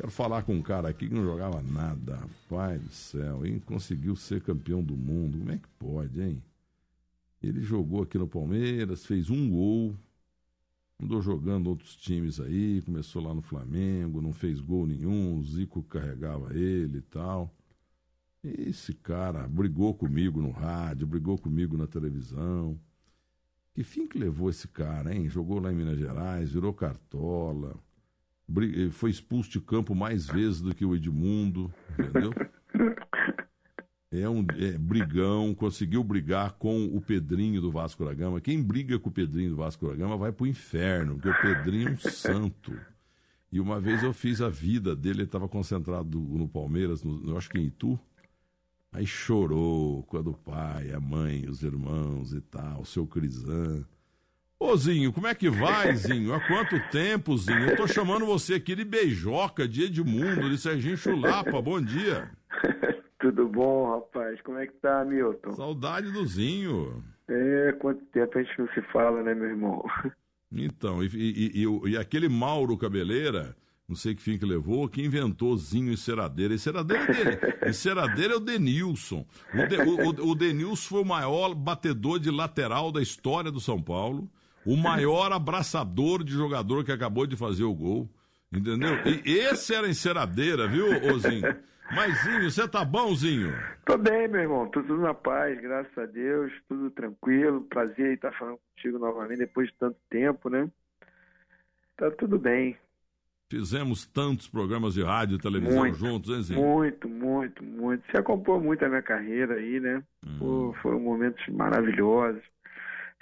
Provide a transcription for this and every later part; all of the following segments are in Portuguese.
Quero falar com um cara aqui que não jogava nada, pai do céu, e conseguiu ser campeão do mundo. Como é que pode, hein? Ele jogou aqui no Palmeiras, fez um gol, andou jogando outros times aí, começou lá no Flamengo, não fez gol nenhum, o Zico carregava ele e tal. Esse cara brigou comigo no rádio, brigou comigo na televisão. Que fim que levou esse cara, hein? Jogou lá em Minas Gerais, virou cartola foi expulso de campo mais vezes do que o Edmundo, entendeu? É um é, brigão, conseguiu brigar com o Pedrinho do Vasco da Gama. Quem briga com o Pedrinho do Vasco da Gama vai pro inferno, porque o Pedrinho é um santo. E uma vez eu fiz a vida dele, ele estava concentrado no Palmeiras, no, eu acho que em Itu. Aí chorou quando o pai, a mãe, os irmãos e tal, o seu Crisan. Ô Zinho, como é que vai, Zinho? Há quanto tempo, Zinho? Eu tô chamando você aqui de beijoca, de Edmundo, de Serginho Chulapa. Bom dia. Tudo bom, rapaz? Como é que tá, Milton? Saudade do Zinho. É, quanto tempo a gente não se fala, né, meu irmão? Então, e, e, e, e aquele Mauro Cabeleira, não sei que fim que levou, que inventou Zinho e Ceradeira. E Ceradeira, é, e Ceradeira é o Denilson. O, de, o, o Denilson foi o maior batedor de lateral da história do São Paulo o maior abraçador de jogador que acabou de fazer o gol. Entendeu? E esse era enceradeira, viu, Ozinho? Mas, Zinho, você tá bonzinho? Tô bem, meu irmão. Tudo na paz, graças a Deus. Tudo tranquilo. Prazer estar falando contigo novamente depois de tanto tempo, né? Tá tudo bem. Fizemos tantos programas de rádio e televisão muito, juntos, hein, Zinho? Muito, muito, muito. Você acompanhou muito a minha carreira aí, né? Hum. Pô, foram momentos maravilhosos.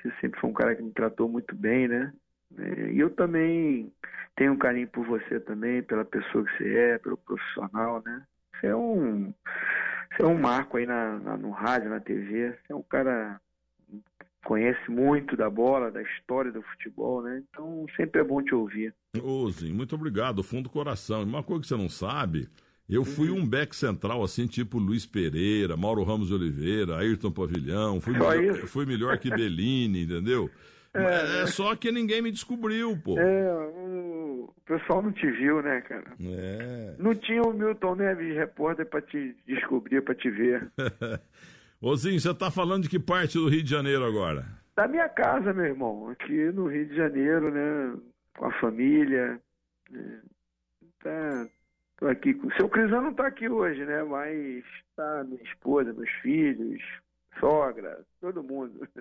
Você sempre foi um cara que me tratou muito bem, né? É, e eu também tenho um carinho por você também, pela pessoa que você é, pelo profissional, né? Você é um, você é um marco aí na, na, no rádio, na TV. Você é um cara que conhece muito da bola, da história do futebol, né? Então sempre é bom te ouvir. Ô, Zinho, muito obrigado, fundo do coração. Uma coisa que você não sabe, eu fui um back central, assim, tipo Luiz Pereira, Mauro Ramos Oliveira, Ayrton Pavilhão. Fui, melhor, fui melhor que Bellini, entendeu? É, é, só que ninguém me descobriu, pô. É, o pessoal não te viu, né, cara? É. Não tinha o Milton Neves, repórter, pra te descobrir, pra te ver. Ô, você tá falando de que parte do Rio de Janeiro agora? Da minha casa, meu irmão. Aqui no Rio de Janeiro, né? Com a família. Né? Tá, Aqui com... O seu Crisão não está aqui hoje, né? Mas tá minha esposa, meus filhos, sogra, todo mundo.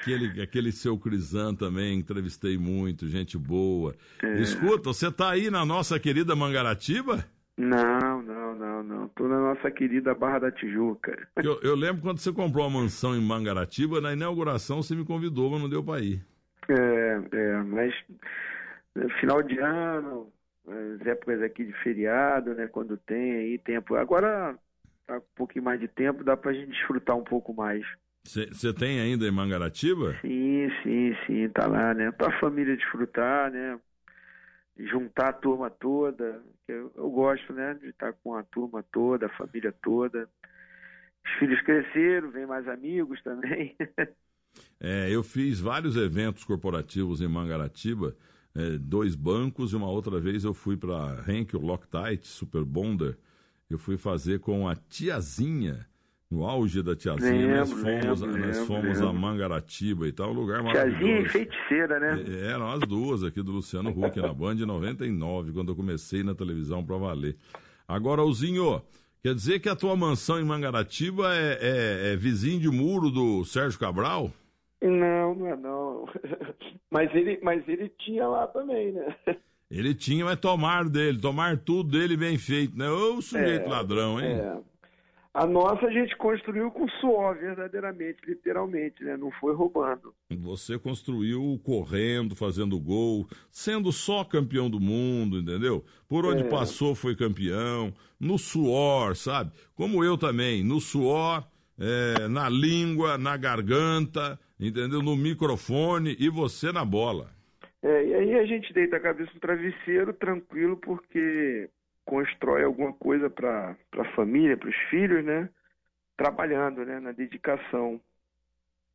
Aquele, aquele seu Crisan também, entrevistei muito, gente boa. É. Escuta, você tá aí na nossa querida Mangaratiba? Não, não, não, não. Tô na nossa querida Barra da Tijuca. Eu, eu lembro quando você comprou uma mansão em Mangaratiba, na inauguração você me convidou, mas não deu para ir. É, é, mas final de ano, as épocas aqui de feriado, né? Quando tem aí tempo. Agora tá um pouquinho mais de tempo, dá pra gente desfrutar um pouco mais. Você tem ainda em Mangaratiba? Sim, sim, sim, tá lá, né? Pra família desfrutar, né? Juntar a turma toda. Eu, eu gosto, né? De estar com a turma toda, a família toda. Os filhos cresceram, vem mais amigos também. é, eu fiz vários eventos corporativos em Mangaratiba é, dois bancos e uma outra vez eu fui para Henkel Loctite, Super Bonder. Eu fui fazer com a tiazinha, no auge da tiazinha. Lembro, nós fomos, lembro, nós fomos lembro. a Mangaratiba e tal, um lugar maravilhoso. Tiazinha e feiticeira, né? É, eram as duas aqui do Luciano Huck na Band 99, quando eu comecei na televisão para valer. Agora, Ozinho, quer dizer que a tua mansão em Mangaratiba é, é, é vizinho de muro do Sérgio Cabral? Não, não é não. Mas ele, mas ele tinha lá também, né? Ele tinha, mas tomar dele, tomar tudo dele bem feito, né? Ô sujeito é, ladrão, hein? É. A nossa a gente construiu com suor, verdadeiramente, literalmente, né? Não foi roubando. Você construiu correndo, fazendo gol, sendo só campeão do mundo, entendeu? Por onde é. passou foi campeão, no suor, sabe? Como eu também, no suor, é, na língua, na garganta, entendeu? No microfone e você na bola. É, e aí a gente deita a cabeça no travesseiro tranquilo porque constrói alguma coisa para a família, para os filhos, né? Trabalhando, né? Na dedicação.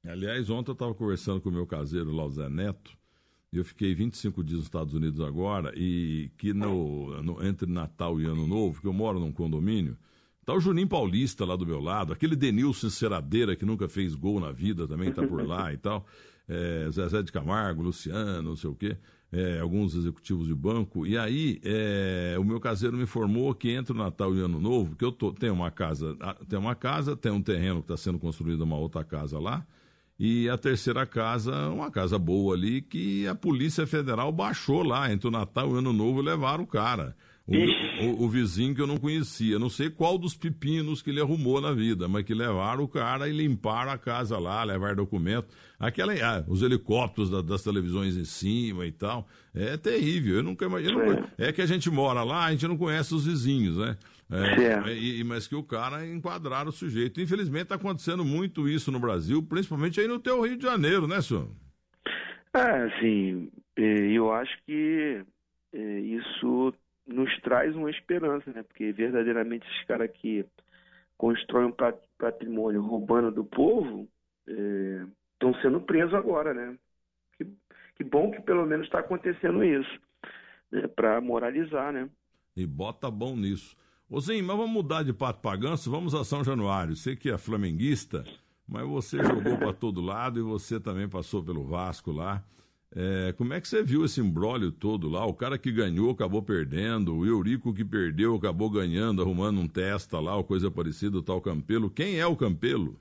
Aliás, ontem eu estava conversando com o meu caseiro lá, o Zé Neto, eu fiquei 25 dias nos Estados Unidos agora e que no, no, entre Natal e Ano Novo, que eu moro num condomínio, tá o Juninho Paulista lá do meu lado, aquele Denilson Ceradeira que nunca fez gol na vida também tá por lá e tal, é, Zezé de Camargo, Luciano, não sei o quê, é, alguns executivos de banco. E aí é, o meu caseiro me informou que entre o Natal e o Ano Novo, que eu tô, tenho uma casa, tem uma casa, tem um terreno que está sendo construído uma outra casa lá, e a terceira casa, uma casa boa ali, que a Polícia Federal baixou lá entre o Natal e o Ano Novo e levaram o cara. O, o, o, vizinho que eu não conhecia. Não sei qual dos pepinos que ele arrumou na vida, mas que levaram o cara e limparam a casa lá, levaram documento. Aquela, ah, os helicópteros da, das televisões em cima e tal. É terrível. Eu nunca imagino. É. é que a gente mora lá, a gente não conhece os vizinhos, né? É, e, mas que o cara enquadraram o sujeito. Infelizmente está acontecendo muito isso no Brasil, principalmente aí no teu Rio de Janeiro, né, senhor? É, assim, eu acho que é, isso nos traz uma esperança, né? Porque verdadeiramente esses caras que constroem um patrimônio roubando do povo estão é, sendo presos agora, né? Que, que bom que pelo menos está acontecendo isso, né? para moralizar, né? E bota bom nisso. Ô mas vamos mudar de pato para ganso, vamos a São Januário. Você que é flamenguista, mas você jogou para todo lado e você também passou pelo Vasco lá. É, como é que você viu esse embrólio todo lá? O cara que ganhou acabou perdendo, o Eurico que perdeu acabou ganhando, arrumando um testa lá, ou coisa parecida, o tal Campelo. Quem é o Campelo?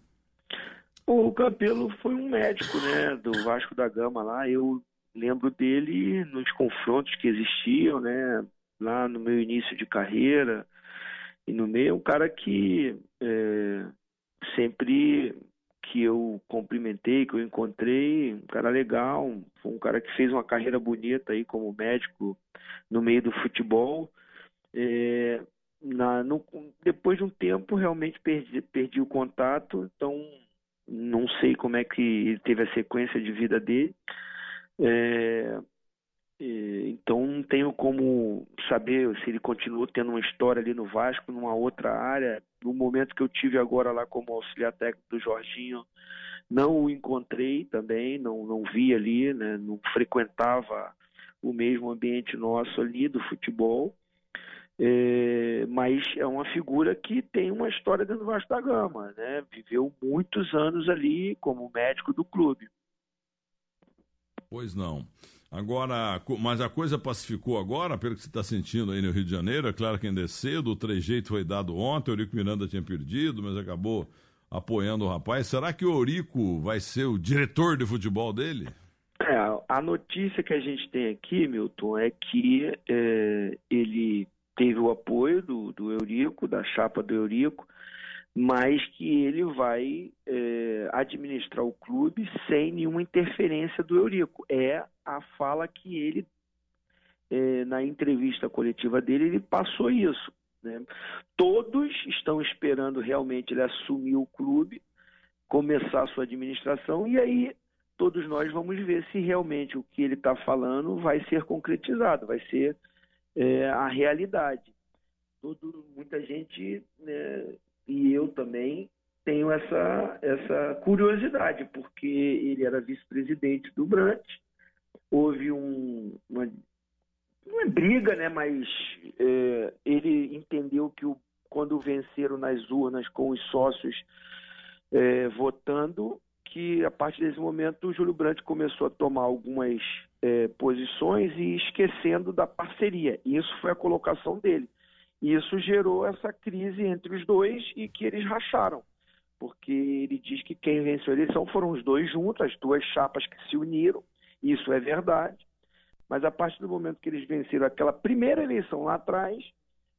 O Campelo foi um médico, né, do Vasco da Gama lá. Eu lembro dele nos confrontos que existiam, né, lá no meu início de carreira. E no meio um cara que é, sempre que eu cumprimentei, que eu encontrei, um cara legal, um cara que fez uma carreira bonita aí como médico no meio do futebol. É, na, no, depois de um tempo realmente perdi, perdi o contato, então não sei como é que teve a sequência de vida dele. É, então não tenho como saber se ele continuou tendo uma história ali no Vasco, numa outra área. No momento que eu tive agora lá como auxiliar técnico do Jorginho, não o encontrei também, não, não vi ali, né, não frequentava o mesmo ambiente nosso ali do futebol. É, mas é uma figura que tem uma história dentro do Vasco da Gama, né? Viveu muitos anos ali como médico do clube. Pois não. Agora, mas a coisa pacificou agora, pelo que você está sentindo aí no Rio de Janeiro. É claro que ainda é cedo, o trejeito foi dado ontem, o Eurico Miranda tinha perdido, mas acabou apoiando o rapaz. Será que o Eurico vai ser o diretor de futebol dele? É, a notícia que a gente tem aqui, Milton, é que é, ele teve o apoio do, do Eurico, da chapa do Eurico, mas que ele vai é, administrar o clube sem nenhuma interferência do Eurico. É a fala que ele, é, na entrevista coletiva dele, ele passou isso. Né? Todos estão esperando realmente ele assumir o clube, começar a sua administração, e aí todos nós vamos ver se realmente o que ele está falando vai ser concretizado, vai ser é, a realidade. Todo, muita gente né, e eu também tenho essa, essa curiosidade, porque ele era vice-presidente do Brant, houve um, uma, uma briga, né, mas é, ele entendeu que o, quando venceram nas urnas com os sócios é, votando, que a partir desse momento o Júlio Brandt começou a tomar algumas é, posições e esquecendo da parceria. Isso foi a colocação dele. E isso gerou essa crise entre os dois e que eles racharam. Porque ele diz que quem venceu a eleição foram os dois juntos, as duas chapas que se uniram, isso é verdade. Mas a partir do momento que eles venceram aquela primeira eleição lá atrás,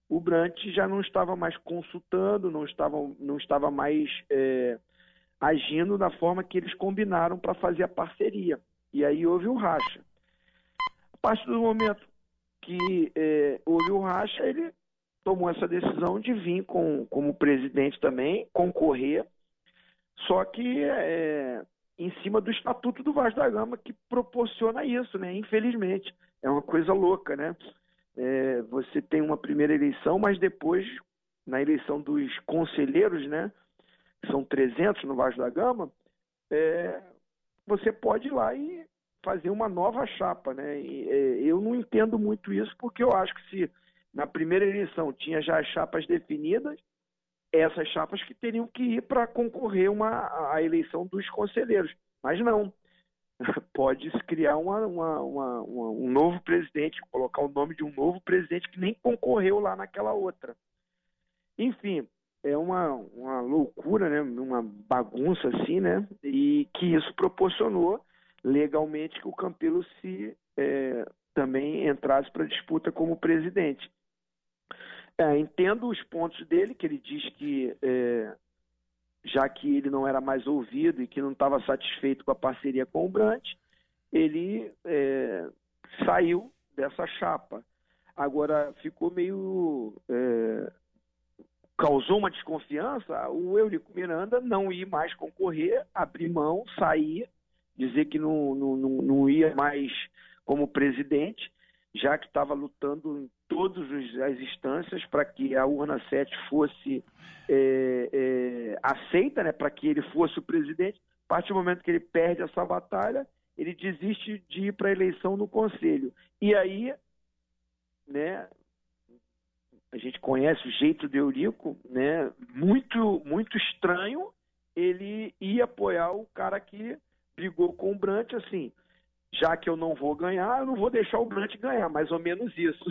o Brant já não estava mais consultando, não estava, não estava mais é, agindo da forma que eles combinaram para fazer a parceria. E aí houve o racha. A partir do momento que é, houve o racha, ele tomou essa decisão de vir com, como presidente também, concorrer, só que é, em cima do estatuto do Vasco da Gama que proporciona isso, né? Infelizmente. É uma coisa louca, né? É, você tem uma primeira eleição, mas depois, na eleição dos conselheiros, né? São 300 no Vasco da Gama, é, você pode ir lá e fazer uma nova chapa, né? E, é, eu não entendo muito isso porque eu acho que se na primeira eleição tinha já as chapas definidas, essas chapas que teriam que ir para concorrer uma, a eleição dos conselheiros. Mas não. Pode se criar uma, uma, uma, um novo presidente, colocar o nome de um novo presidente que nem concorreu lá naquela outra. Enfim, é uma, uma loucura, né? uma bagunça assim, né? E que isso proporcionou legalmente que o Campelo se é, também entrasse para disputa como presidente. É, entendo os pontos dele, que ele diz que é, já que ele não era mais ouvido e que não estava satisfeito com a parceria com o Brant, ele é, saiu dessa chapa. Agora ficou meio. É, causou uma desconfiança o Eurico Miranda não ir mais concorrer, abrir mão, sair, dizer que não, não, não ia mais como presidente, já que estava lutando em todas as instâncias para que a urna 7 fosse é, é, aceita, né, para que ele fosse o presidente. A partir do momento que ele perde essa batalha, ele desiste de ir para a eleição no conselho. E aí, né, a gente conhece o jeito de Eurico, né, muito, muito estranho, ele ia apoiar o cara que brigou com o Brant, assim, já que eu não vou ganhar, eu não vou deixar o Brant ganhar, mais ou menos isso.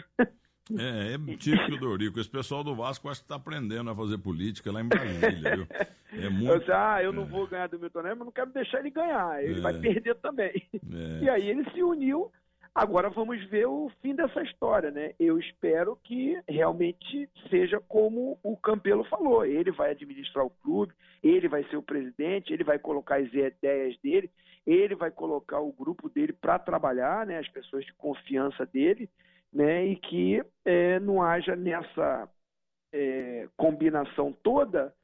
É, é típico do Eurico. Esse pessoal do Vasco acho que está aprendendo a fazer política lá em Brasília, viu? É muito... Eu disse, ah, eu é. não vou ganhar do Milton Neves, mas não quero deixar ele ganhar. Ele é. vai perder também. É. E aí ele se uniu. Agora vamos ver o fim dessa história, né? Eu espero que realmente seja como o Campelo falou. Ele vai administrar o clube, ele vai ser o presidente, ele vai colocar as ideias dele, ele vai colocar o grupo dele para trabalhar, né? As pessoas de confiança dele né, e que é, não haja nessa é, combinação toda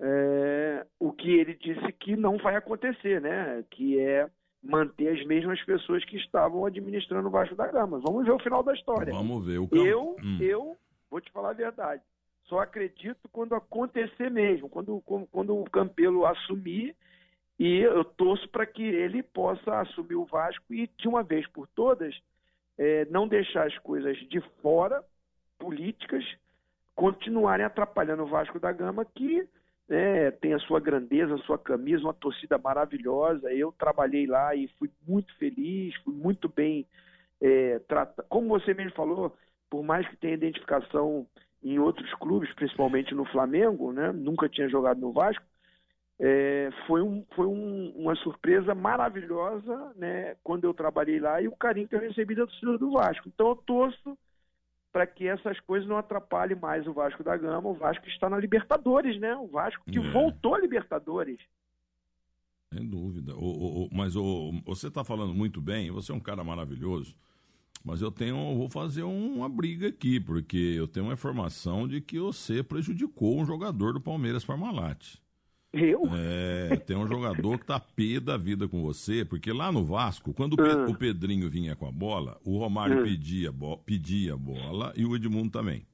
é, o que ele disse que não vai acontecer, né, que é manter as mesmas pessoas que estavam administrando o Vasco da Gama. Vamos ver o final da história. Vamos ver. O campo... Eu, hum. eu vou te falar a verdade. Só acredito quando acontecer mesmo, quando, quando o Campelo assumir e eu torço para que ele possa assumir o Vasco e de uma vez por todas é, não deixar as coisas de fora, políticas, continuarem atrapalhando o Vasco da Gama, que né, tem a sua grandeza, a sua camisa, uma torcida maravilhosa. Eu trabalhei lá e fui muito feliz, fui muito bem é, tratado. Como você mesmo falou, por mais que tenha identificação em outros clubes, principalmente no Flamengo, né, nunca tinha jogado no Vasco, é, foi um, foi um, uma surpresa maravilhosa né, quando eu trabalhei lá e o carinho que eu recebi da torcida do Vasco. Então eu torço para que essas coisas não atrapalhem mais o Vasco da Gama. O Vasco está na Libertadores, né? O Vasco que é. voltou à Libertadores. Sem dúvida. O, o, mas o, você está falando muito bem, você é um cara maravilhoso. Mas eu tenho, vou fazer uma briga aqui, porque eu tenho uma informação de que você prejudicou um jogador do Palmeiras Parmalat. Eu? É, tem um jogador que tá pé da vida com você, porque lá no Vasco, quando o, ah. Pedrinho vinha com a bola, o Romário ah. pedia, bo pedia a bola e o Edmundo também.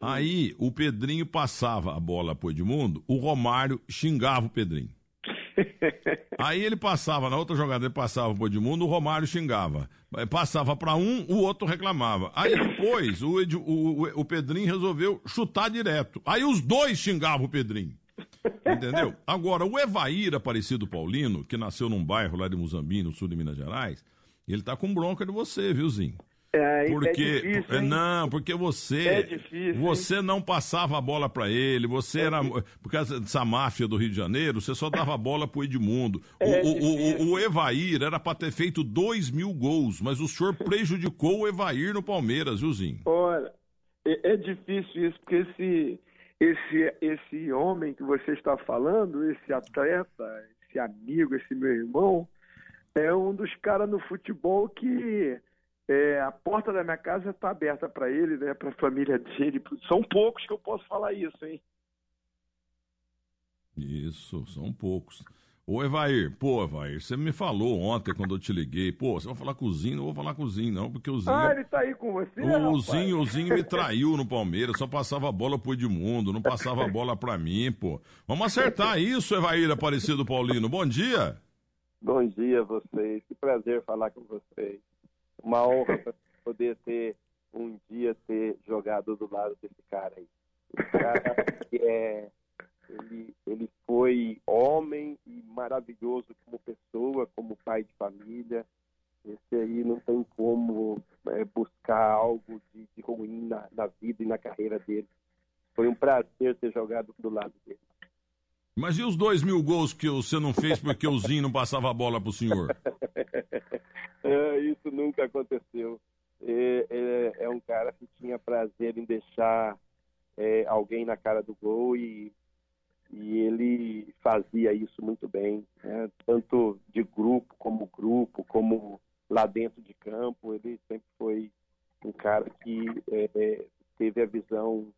Aí o Pedrinho passava a bola pro Edmundo, o Romário xingava o Pedrinho. Aí ele passava, na outra jogada ele passava pro Edmundo, o Romário xingava. Passava para um, o outro reclamava. Aí depois o, Ed, o, o, o Pedrinho resolveu chutar direto. Aí os dois xingavam o Pedrinho. Entendeu? Agora, o Evair Aparecido Paulino, que nasceu num bairro lá de Muzambique, no sul de Minas Gerais, ele tá com bronca de você, viu, Zinho? É, porque é difícil, não, porque você é difícil, você não passava a bola para ele, você é era por causa dessa máfia do Rio de Janeiro, você só dava a bola pro Edmundo. É o, o, o, o, Evair era para ter feito dois mil gols, mas o senhor prejudicou o Evair no Palmeiras, viu, Zinho? Olha, é, é difícil isso porque esse esse, esse homem que você está falando, esse atleta, esse amigo, esse meu irmão, é um dos caras no futebol que é, a porta da minha casa está aberta para ele, né, para a família dele. São poucos que eu posso falar isso, hein? Isso, são poucos. Ô, Evair, pô, Evair, você me falou ontem quando eu te liguei, pô, você vai falar com o Zinho, não vou falar com o Zinho, não, porque o Zinho. Ah, ele tá aí com você? O Zinho, o Zinho me traiu no Palmeiras, só passava a bola pro Edmundo, não passava a bola pra mim, pô. Vamos acertar isso, Evair Aparecido Paulino. Bom dia. Bom dia a vocês. Que prazer falar com vocês. Uma honra poder ter um dia ter jogado do lado desse cara aí. Esse cara é ele, ele foi homem e maravilhoso como pessoa, como pai de família. Esse aí não tem como é, buscar algo de, de ruim na, na, vida e na carreira dele. Foi um prazer ter jogado do lado dele. Mas e os dois mil gols que você não fez porque o Zinho não passava a bola para o senhor? é, isso nunca aconteceu. É, é, é, um cara que tinha prazer em deixar é, alguém na cara do gol e e ele fazia isso muito bem, né? tanto de grupo como grupo, como lá dentro de campo, ele sempre foi um cara que é, é, teve a visão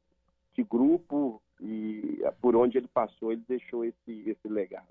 de grupo e por onde ele passou ele deixou esse, esse legado.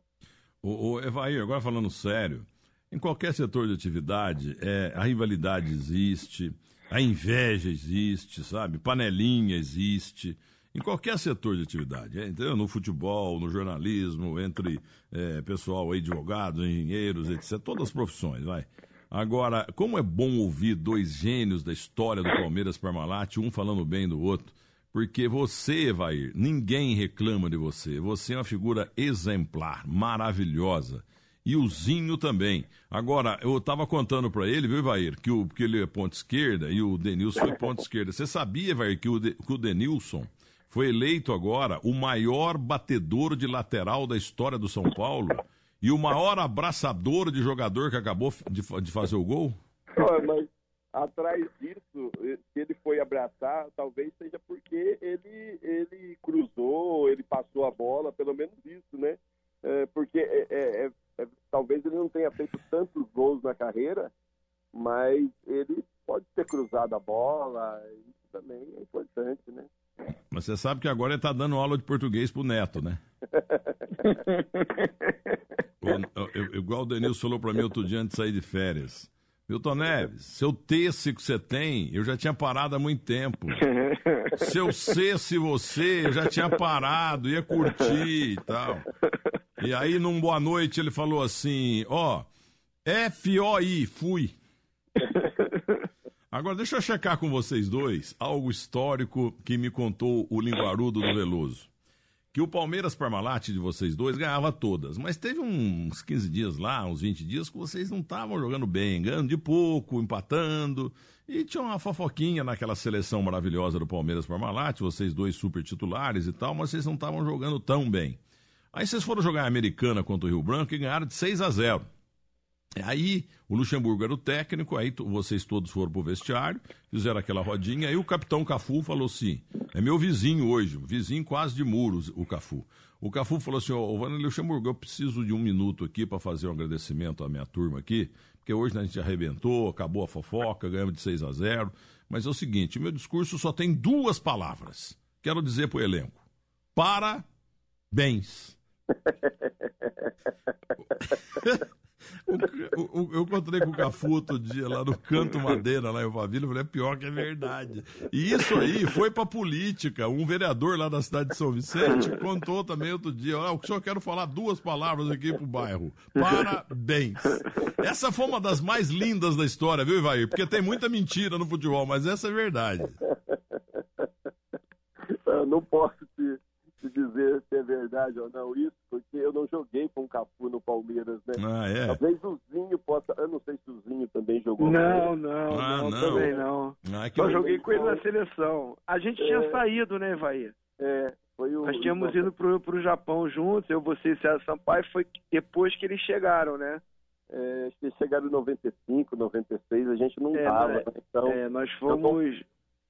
O, o Evair, agora falando sério, em qualquer setor de atividade, é, a rivalidade existe, a inveja existe, sabe? Panelinha existe em qualquer setor de atividade, é, entendeu? no futebol, no jornalismo, entre é, pessoal, advogados, engenheiros, etc. Todas as profissões, vai. Agora, como é bom ouvir dois gênios da história do Palmeiras Parmalat, um falando bem do outro, porque você, vai, ninguém reclama de você. Você é uma figura exemplar, maravilhosa. E o Zinho também. Agora, eu estava contando para ele, viu, Ivair, que, o, que ele é ponta esquerda e o Denilson foi ponta esquerda. Você sabia, Ivair, que o, de, que o Denilson foi eleito agora o maior batedor de lateral da história do São Paulo e o maior abraçador de jogador que acabou de, de fazer o gol? mas atrás disso, se ele foi abraçar, talvez seja porque ele, ele cruzou, ele passou a bola, pelo menos isso, né? É, porque é, é, é, é talvez ele não tenha feito tantos gols na carreira, mas ele pode ter cruzado a bola, isso também é importante, né? Mas você sabe que agora ele está dando aula de português pro neto, né? o, igual o Denilson falou para mim outro dia antes de sair de férias. Milton Neves, seu terço que você tem, eu já tinha parado há muito tempo. Se eu cesse você, eu já tinha parado, ia curtir e tal. E aí, num boa noite, ele falou assim: ó, F-O-I, fui. Agora, deixa eu checar com vocês dois algo histórico que me contou o linguarudo do Veloso. Que o Palmeiras Parmalat de vocês dois ganhava todas, mas teve uns 15 dias lá, uns 20 dias, que vocês não estavam jogando bem, ganhando de pouco, empatando, e tinha uma fofoquinha naquela seleção maravilhosa do Palmeiras Parmalat, vocês dois super titulares e tal, mas vocês não estavam jogando tão bem. Aí vocês foram jogar a Americana contra o Rio Branco e ganharam de 6 a 0. Aí o Luxemburgo era o técnico, aí vocês todos foram pro vestiário, fizeram aquela rodinha, aí o capitão Cafu falou assim: é meu vizinho hoje, vizinho quase de muros, o Cafu. O Cafu falou assim: Ô, Vanderlei Luxemburgo, eu preciso de um minuto aqui para fazer um agradecimento à minha turma aqui, porque hoje a gente arrebentou, acabou a fofoca, ganhamos de 6 a 0. Mas é o seguinte: meu discurso só tem duas palavras. Quero dizer pro elenco: parabéns. eu encontrei com o Cafu outro dia lá no Canto Madeira, lá em eu falei, é pior que é verdade. E isso aí foi pra política. Um vereador lá da cidade de São Vicente contou também outro dia, olha, o senhor quero falar duas palavras aqui pro bairro. Parabéns. Essa foi uma das mais lindas da história, viu, Ivair? Porque tem muita mentira no futebol, mas essa é verdade. Eu não posso te te dizer se é verdade ou não isso, porque eu não joguei com o Cafu no Palmeiras, né? Ah, é? Talvez o Zinho possa. Eu não sei se o Zinho também jogou. Não, não, ah, não, não, também não. Ah, Só joguei com ele na seleção. A gente é... tinha saído, né, Vai? É. Foi o, Nós tínhamos ido pro, pro Japão juntos, eu, você e César Sampaio, foi depois que eles chegaram, né? É, acho que eles chegaram em 95, 96, a gente não é, tava. Né? Então, é, nós fomos.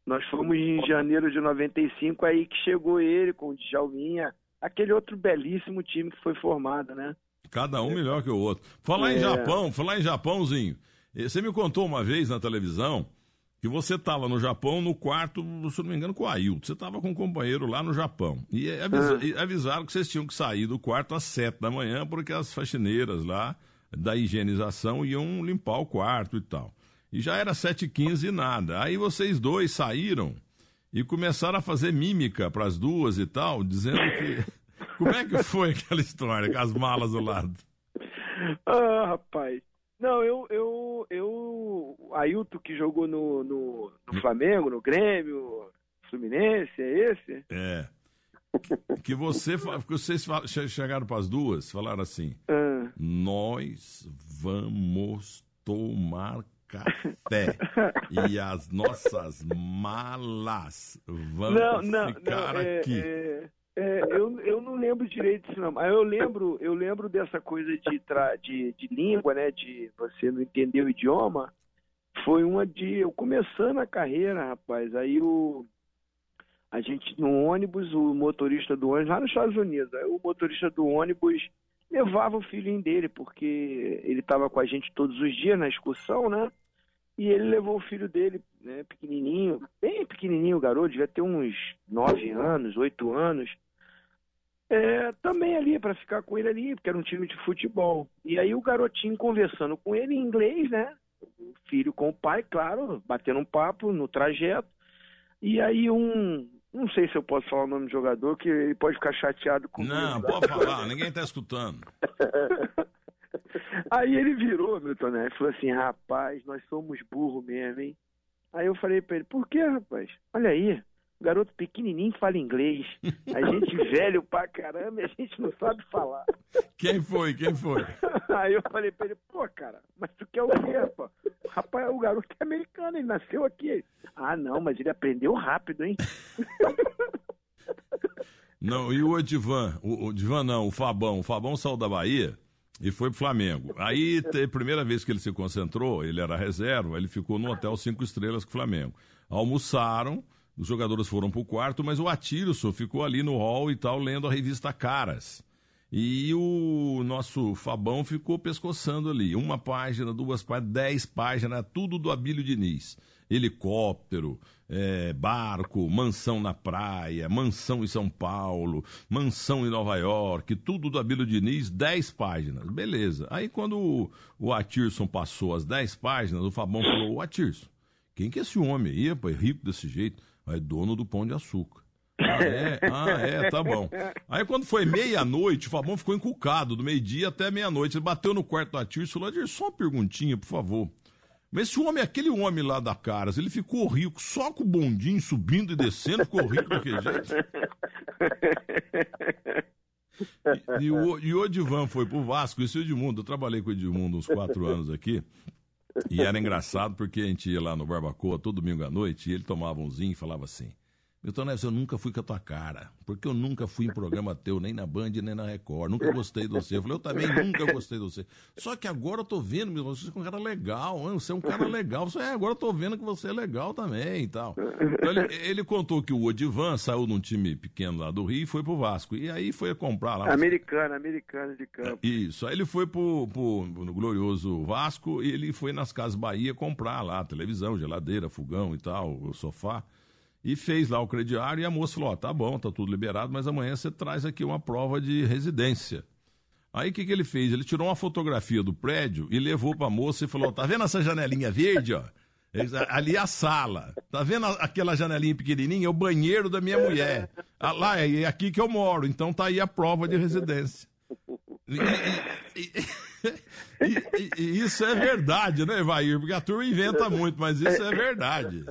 Nós fomos em janeiro de 95, aí que chegou ele com o Djalminha, aquele outro belíssimo time que foi formado, né? Cada um melhor que o outro. Falar é. em Japão, falar em Japãozinho. Eh, você me contou uma vez na televisão que você estava no Japão no quarto, se não me engano, com o Ailton. Você estava com um companheiro lá no Japão. E, avisa, ah. e avisaram que vocês tinham que sair do quarto às sete da manhã, porque as faxineiras lá da higienização iam limpar o quarto e tal. E já era 7h15 e nada. Aí vocês dois saíram e começaram a fazer mímica para as duas e tal, dizendo que. Como é que foi aquela história com as malas do lado? ah, rapaz. Não, eu, eu, eu, Ailton que jogou no, no, no Flamengo, no Grêmio, Fluminense, é esse? É. Que você, que vocês chegaram para as duas, falaram assim: ah. nós vamos tomar café e as nossas malas vão não, não, ficar não, é, aqui. É, é, eu, eu não lembro direito disso não, mas eu lembro, eu lembro dessa coisa de, tra, de, de língua, né, de você não entender o idioma. Foi uma de eu começando a carreira, rapaz. Aí o a gente no ônibus, o motorista do ônibus, lá nos Estados Unidos, aí o motorista do ônibus levava o filhinho dele, porque ele estava com a gente todos os dias na excursão, né? E ele levou o filho dele, né, pequenininho, bem pequenininho o garoto, devia ter uns nove anos, oito anos, é, também ali, para ficar com ele ali, porque era um time de futebol. E aí o garotinho conversando com ele em inglês, né? O filho com o pai, claro, batendo um papo no trajeto. E aí um, não sei se eu posso falar o nome do jogador, que ele pode ficar chateado comigo. Não, pode falar, ninguém tá escutando. Aí ele virou, Milton Neves, e falou assim, rapaz, nós somos burro mesmo, hein? Aí eu falei pra ele, por que, rapaz? Olha aí, garoto pequenininho fala inglês. A gente velho pra caramba e a gente não sabe falar. Quem foi? Quem foi? Aí eu falei pra ele, pô, cara, mas tu quer o quê, rapaz? Rapaz, o garoto é americano, ele nasceu aqui. Ah, não, mas ele aprendeu rápido, hein? Não, e o Odivan? O, o Divan não, o Fabão. O Fabão saiu da Bahia e foi pro Flamengo. Aí, a primeira vez que ele se concentrou, ele era reserva, ele ficou no hotel cinco estrelas com o Flamengo. Almoçaram, os jogadores foram pro quarto, mas o Atirson ficou ali no hall e tal, lendo a revista Caras. E o nosso Fabão ficou pescoçando ali. Uma página, duas páginas, dez páginas, tudo do Abílio Diniz. Helicóptero, é, barco, mansão na praia, mansão em São Paulo, mansão em Nova York, tudo do Abílio Diniz, dez páginas. Beleza. Aí quando o, o Atirson passou as dez páginas, o Fabão falou, o Atirson, quem que é esse homem aí, rico desse jeito? É dono do pão de açúcar. Ah, é? Ah, é, tá bom. Aí quando foi meia-noite, o Fabão ficou encucado, do meio-dia até meia-noite. Ele bateu no quarto da tia e falou: só uma perguntinha, por favor. Mas esse homem, aquele homem lá da Caras, ele ficou rico só com o bondinho subindo e descendo, ficou rico daquele jeito. E, e, o, e o Odivan foi pro Vasco, esse Edmundo, eu trabalhei com o Edmundo uns quatro anos aqui. E era engraçado porque a gente ia lá no Barbacoa todo domingo à noite e ele tomava um zinho e falava assim: Milton Neves, eu nunca fui com a tua cara, porque eu nunca fui em programa teu, nem na Band, nem na Record, nunca gostei de você. Eu falei, eu também nunca gostei de você. Só que agora eu tô vendo, meu, você é um cara legal, você é um cara legal. Você, é, agora eu tô vendo que você é legal também e tal. Então, ele, ele, contou que o Odivan saiu de um time pequeno lá do Rio e foi pro Vasco. E aí foi comprar lá. Americana, americana de campo. Isso, aí ele foi pro, pro, no glorioso Vasco e ele foi nas Casas Bahia comprar lá televisão, geladeira, fogão e tal, o sofá e fez lá o crediário e a moça falou: ó, tá bom, tá tudo liberado, mas amanhã você traz aqui uma prova de residência. Aí o que, que ele fez? Ele tirou uma fotografia do prédio e levou para a moça e falou: tá vendo essa janelinha verde, ó? Ali é a sala. Tá vendo aquela janelinha pequenininha? É o banheiro da minha mulher. Ah, lá é aqui que eu moro. Então tá aí a prova de residência. E, e, e, e isso é verdade, né, Vair? Porque a turma inventa muito, mas isso é verdade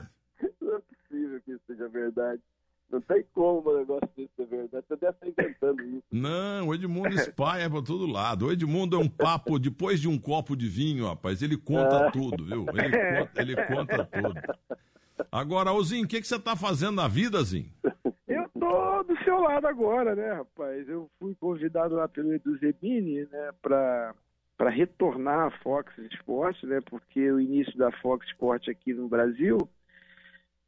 que isso seja verdade. Não tem como um negócio desse ser verdade. Você deve estar inventando isso. Não, o Edmundo espalha pra todo lado. O Edmundo é um papo, depois de um copo de vinho, rapaz, ele conta ah. tudo, viu? Ele conta, ele conta tudo. Agora, Ozinho, o que, que você tá fazendo na vida, Zinho? Eu tô do seu lado agora, né, rapaz? Eu fui convidado lá pelo Edu Zebini, né, pra, pra retornar à Fox Sports, né, porque o início da Fox Sports aqui no Brasil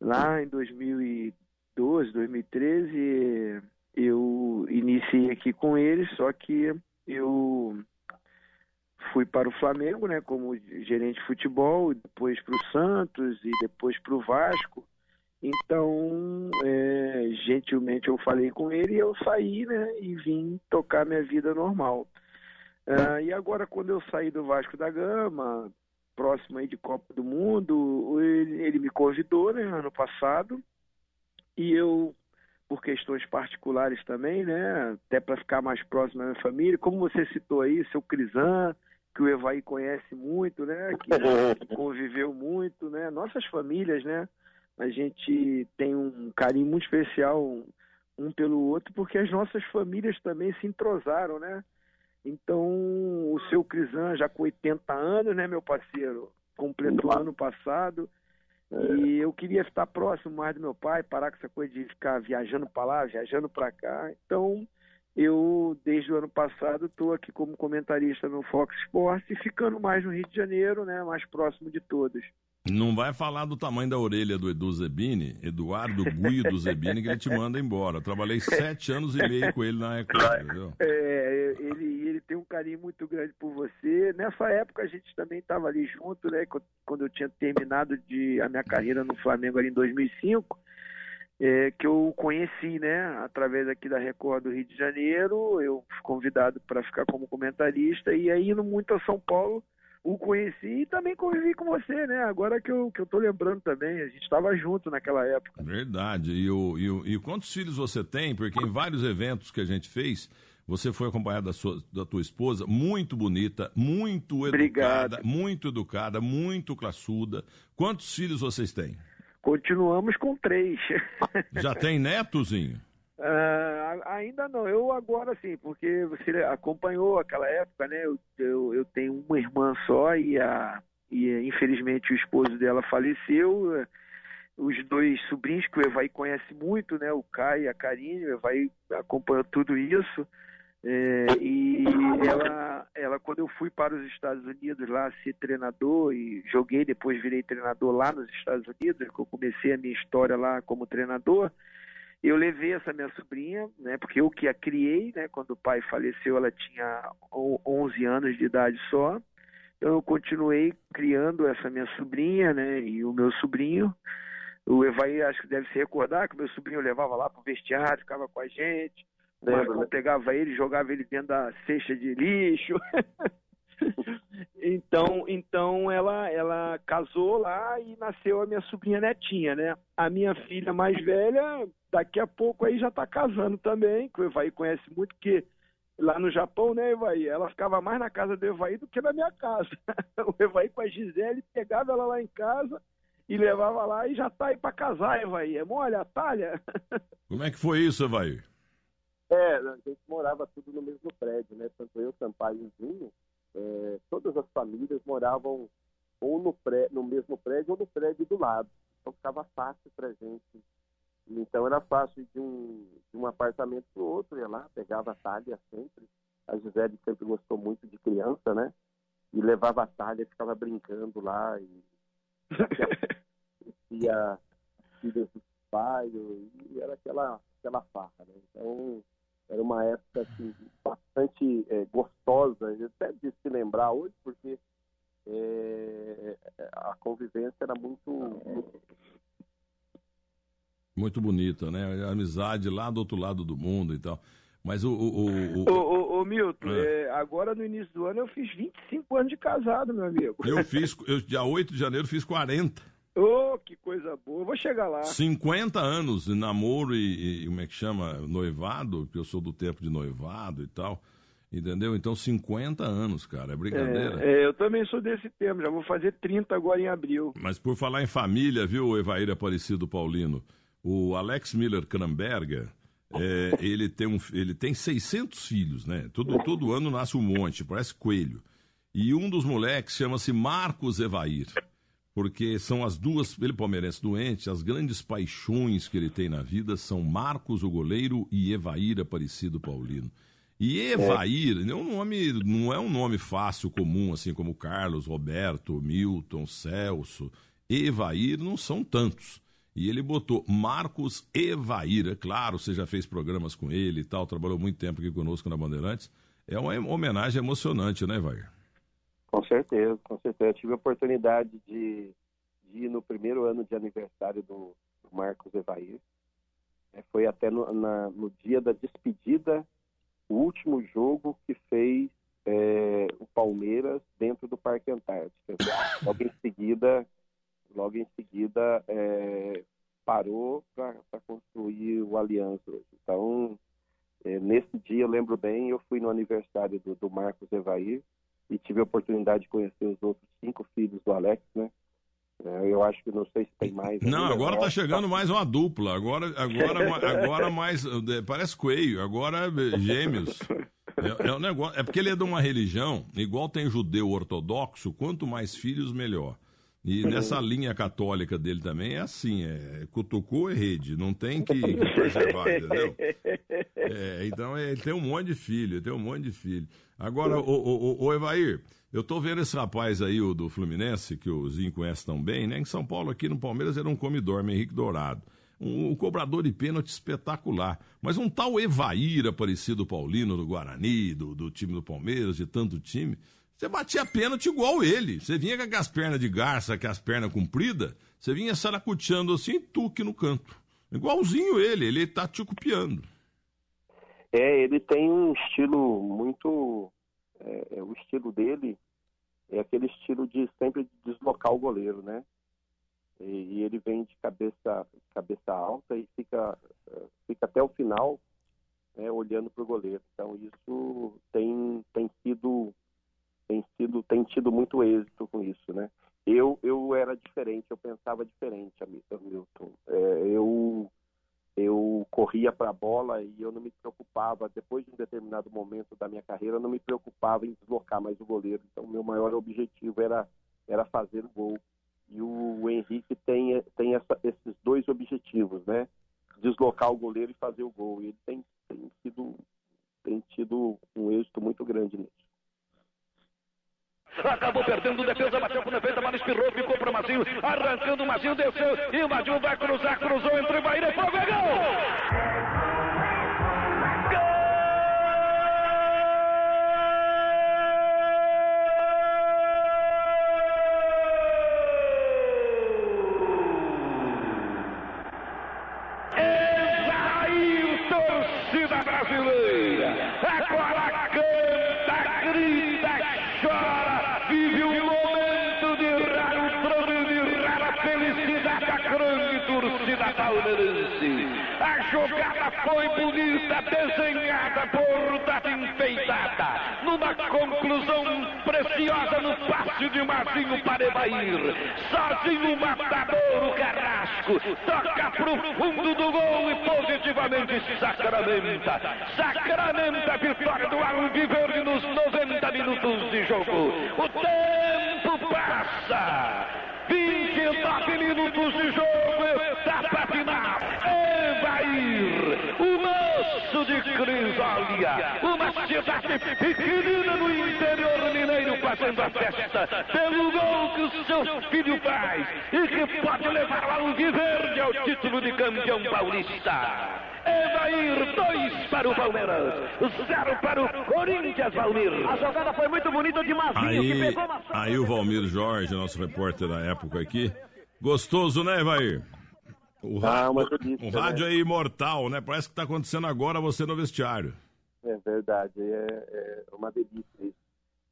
Lá em 2012, 2013, eu iniciei aqui com eles, só que eu fui para o Flamengo, né, como gerente de futebol, depois para o Santos e depois para o Vasco. Então, é, gentilmente eu falei com ele e eu saí, né, e vim tocar minha vida normal. Uh, e agora, quando eu saí do Vasco da Gama, próximo aí de Copa do Mundo, ele, ele me convidou, né, ano passado, e eu, por questões particulares também, né, até para ficar mais próximo da minha família, como você citou aí, seu Crisan, que o Evaí conhece muito, né? Que, que conviveu muito, né? Nossas famílias, né? A gente tem um carinho muito especial um, um pelo outro, porque as nossas famílias também se entrosaram, né? Então, o seu Crisan, já com 80 anos, né, meu parceiro? Completou ano passado. E eu queria estar próximo mais do meu pai, parar com essa coisa de ficar viajando para lá, viajando para cá. Então, eu, desde o ano passado, estou aqui como comentarista no Fox Sports e ficando mais no Rio de Janeiro, né, mais próximo de todos. Não vai falar do tamanho da orelha do Edu Zebini, Eduardo Guio do Zebini, que ele te manda embora. Eu trabalhei sete anos e meio com ele na Record, entendeu? É, ele, ele tem um carinho muito grande por você. Nessa época a gente também estava ali junto, né? Quando eu tinha terminado de, a minha carreira no Flamengo ali em 2005, é, que eu conheci, né? Através aqui da Record do Rio de Janeiro, eu fui convidado para ficar como comentarista e aí indo muito a São Paulo o conheci e também convivi com você, né? Agora que eu, que eu tô lembrando também, a gente estava junto naquela época. Verdade. E, o, e, o, e quantos filhos você tem? Porque em vários eventos que a gente fez, você foi acompanhado da, sua, da tua esposa, muito bonita, muito educada, Obrigado. muito educada, muito classuda. Quantos filhos vocês têm? Continuamos com três. Já tem netozinho? Uh, ainda não, eu agora sim, porque você acompanhou aquela época, né? Eu, eu, eu, tenho uma irmã só e, a, e infelizmente o esposo dela faleceu. Os dois sobrinhos que o Evaí conhece muito, né? O Caio e a Karine, o Evaí acompanhou tudo isso. É, e ela, ela, quando eu fui para os Estados Unidos lá ser treinador e joguei, depois virei treinador lá nos Estados Unidos, que eu comecei a minha história lá como treinador, eu levei essa minha sobrinha, né, porque eu que a criei, né, quando o pai faleceu ela tinha 11 anos de idade só, então eu continuei criando essa minha sobrinha, né, e o meu sobrinho, o Evaí acho que deve se recordar que o meu sobrinho levava lá pro vestiário, ficava com a gente, o Marcão né? pegava ele, jogava ele dentro da cesta de lixo, então, então ela, ela casou lá e nasceu a minha sobrinha netinha, né? A minha filha mais velha, daqui a pouco aí já está casando também, que o Evaí conhece muito, que lá no Japão, né, Evaí? Ela ficava mais na casa do Evaí do que na minha casa. o Evaí com a Gisele pegava ela lá em casa e levava lá e já tá aí para casar, Evaí. É mole a talha? Como é que foi isso, Evaí? É, a gente morava tudo no mesmo prédio, né? Tanto eu, Sampaio e Zinho, é, todas as famílias moravam ou no, pré, no mesmo prédio ou no prédio do lado. Então ficava fácil para gente. Então era fácil de um, de um apartamento para o outro, ia lá, pegava a talha sempre. A Gisele sempre gostou muito de criança, né? E levava a talha, ficava brincando lá e ia filhas do pai, e era aquela, aquela farra, né? Então era uma época assim, bastante é, gostosa, até de se lembrar hoje, porque é, a convivência era muito, muito bonita, né? A amizade lá do outro lado do mundo e tal. Mas o. O, o, o... o, o Milton, é. É, agora no início do ano eu fiz 25 anos de casado, meu amigo. Eu fiz, eu, dia 8 de janeiro, fiz 40. Oh, que coisa boa. Vou chegar lá. 50 anos de namoro e, e, como é que chama? Noivado, que eu sou do tempo de noivado e tal. Entendeu? Então, 50 anos, cara, é brincadeira. É, é, eu também sou desse tempo, já vou fazer 30 agora em abril. Mas por falar em família, viu, Evair Aparecido Paulino? O Alex Miller Kramberger, é, ele, tem um, ele tem 600 filhos, né? Todo, todo ano nasce um monte, parece coelho. E um dos moleques chama-se Marcos Evair porque são as duas, ele palmeirense doente, as grandes paixões que ele tem na vida são Marcos, o goleiro, e Evair Aparecido Paulino. E Evair é. um nome, não é um nome fácil, comum, assim como Carlos, Roberto, Milton, Celso. Evair não são tantos. E ele botou Marcos Evair. É claro, você já fez programas com ele e tal, trabalhou muito tempo aqui conosco na Bandeirantes. É uma homenagem emocionante, né, Evair? Com certeza, com certeza. Eu tive a oportunidade de, de ir no primeiro ano de aniversário do, do Marcos Evair. É, foi até no, na, no dia da despedida, o último jogo que fez é, o Palmeiras dentro do Parque Antártica. Logo em seguida, logo em seguida é, parou para construir o Aliança. Então, é, nesse dia eu lembro bem, eu fui no aniversário do, do Marcos Evair e tive a oportunidade de conhecer os outros cinco filhos do Alex, né? É, eu acho que não sei se tem mais. Não, agora está chegando mais uma dupla. Agora, agora, agora mais. Parece coelho, agora gêmeos. É, é, um negócio, é porque ele é de uma religião, igual tem judeu ortodoxo, quanto mais filhos, melhor. E nessa linha católica dele também é assim, é cutucou é rede, não tem que preservar, entendeu? É, então é, ele tem um monte de filho, tem um monte de filho. Agora, o, o, o, Evair, eu tô vendo esse rapaz aí, o do Fluminense, que o Zinho conhece tão bem, né? Em São Paulo, aqui no Palmeiras, era um comidor, Henrique Dourado. Um, um, cobrador de pênalti espetacular. Mas um tal Evair, parecido Paulino do Guarani, do, do time do Palmeiras, de tanto time, você batia pênalti igual ele. Você vinha com as pernas de garça, com as pernas compridas, você vinha saracuteando assim, tuque no canto. Igualzinho ele, ele tá te copiando. É, ele tem um estilo muito. É, é, o estilo dele é aquele estilo de sempre deslocar o goleiro, né? E, e ele vem de cabeça, cabeça alta e fica, fica até o final né, olhando para o goleiro. Então isso tem, tem sido tem sido tem tido muito êxito com isso, né? Eu eu era diferente, eu pensava diferente, Milton. É, eu eu corria para a bola e eu não me preocupava, depois de um determinado momento da minha carreira, eu não me preocupava em deslocar mais o goleiro. Então, meu maior objetivo era, era fazer o gol. E o Henrique tem, tem essa, esses dois objetivos, né? Deslocar o goleiro e fazer o gol. E ele tem, tem, sido, tem tido um êxito muito grande nisso. Acabou perdendo defesa, bateu por defesa, bola espirrou, ficou para Mazinho, arrancando o Mazinho, desceu, e o Mazinho vai cruzar, cruzou Bahia e fogo, é gol! A jogada foi bonita, desenhada, bordada, enfeitada. Numa conclusão preciosa no passe de Marcinho para Evair. Sozinho o matador, o Carrasco. Toca pro fundo do gol e positivamente sacramenta. Sacramenta a vitória do Alviverde nos 90 minutos de jogo. O tempo passa. 29 minutos de jogo, etapa moço de Crisólia, uma cidade pequenina no interior mineiro fazendo a festa pelo gol que o seu filho faz e que pode levar lá o Verde ao título de campeão paulista. Evair, dois para o Palmeiras, zero para o Corinthians, Valmir. A jogada foi muito bonita de Mazinho, aí, que pegou uma... Aí o Valmir Jorge, nosso repórter da época aqui, gostoso, né, Evair? O, ah, delícia, o rádio né? é imortal, né? Parece que está acontecendo agora você no vestiário. É verdade, é, é uma delícia isso.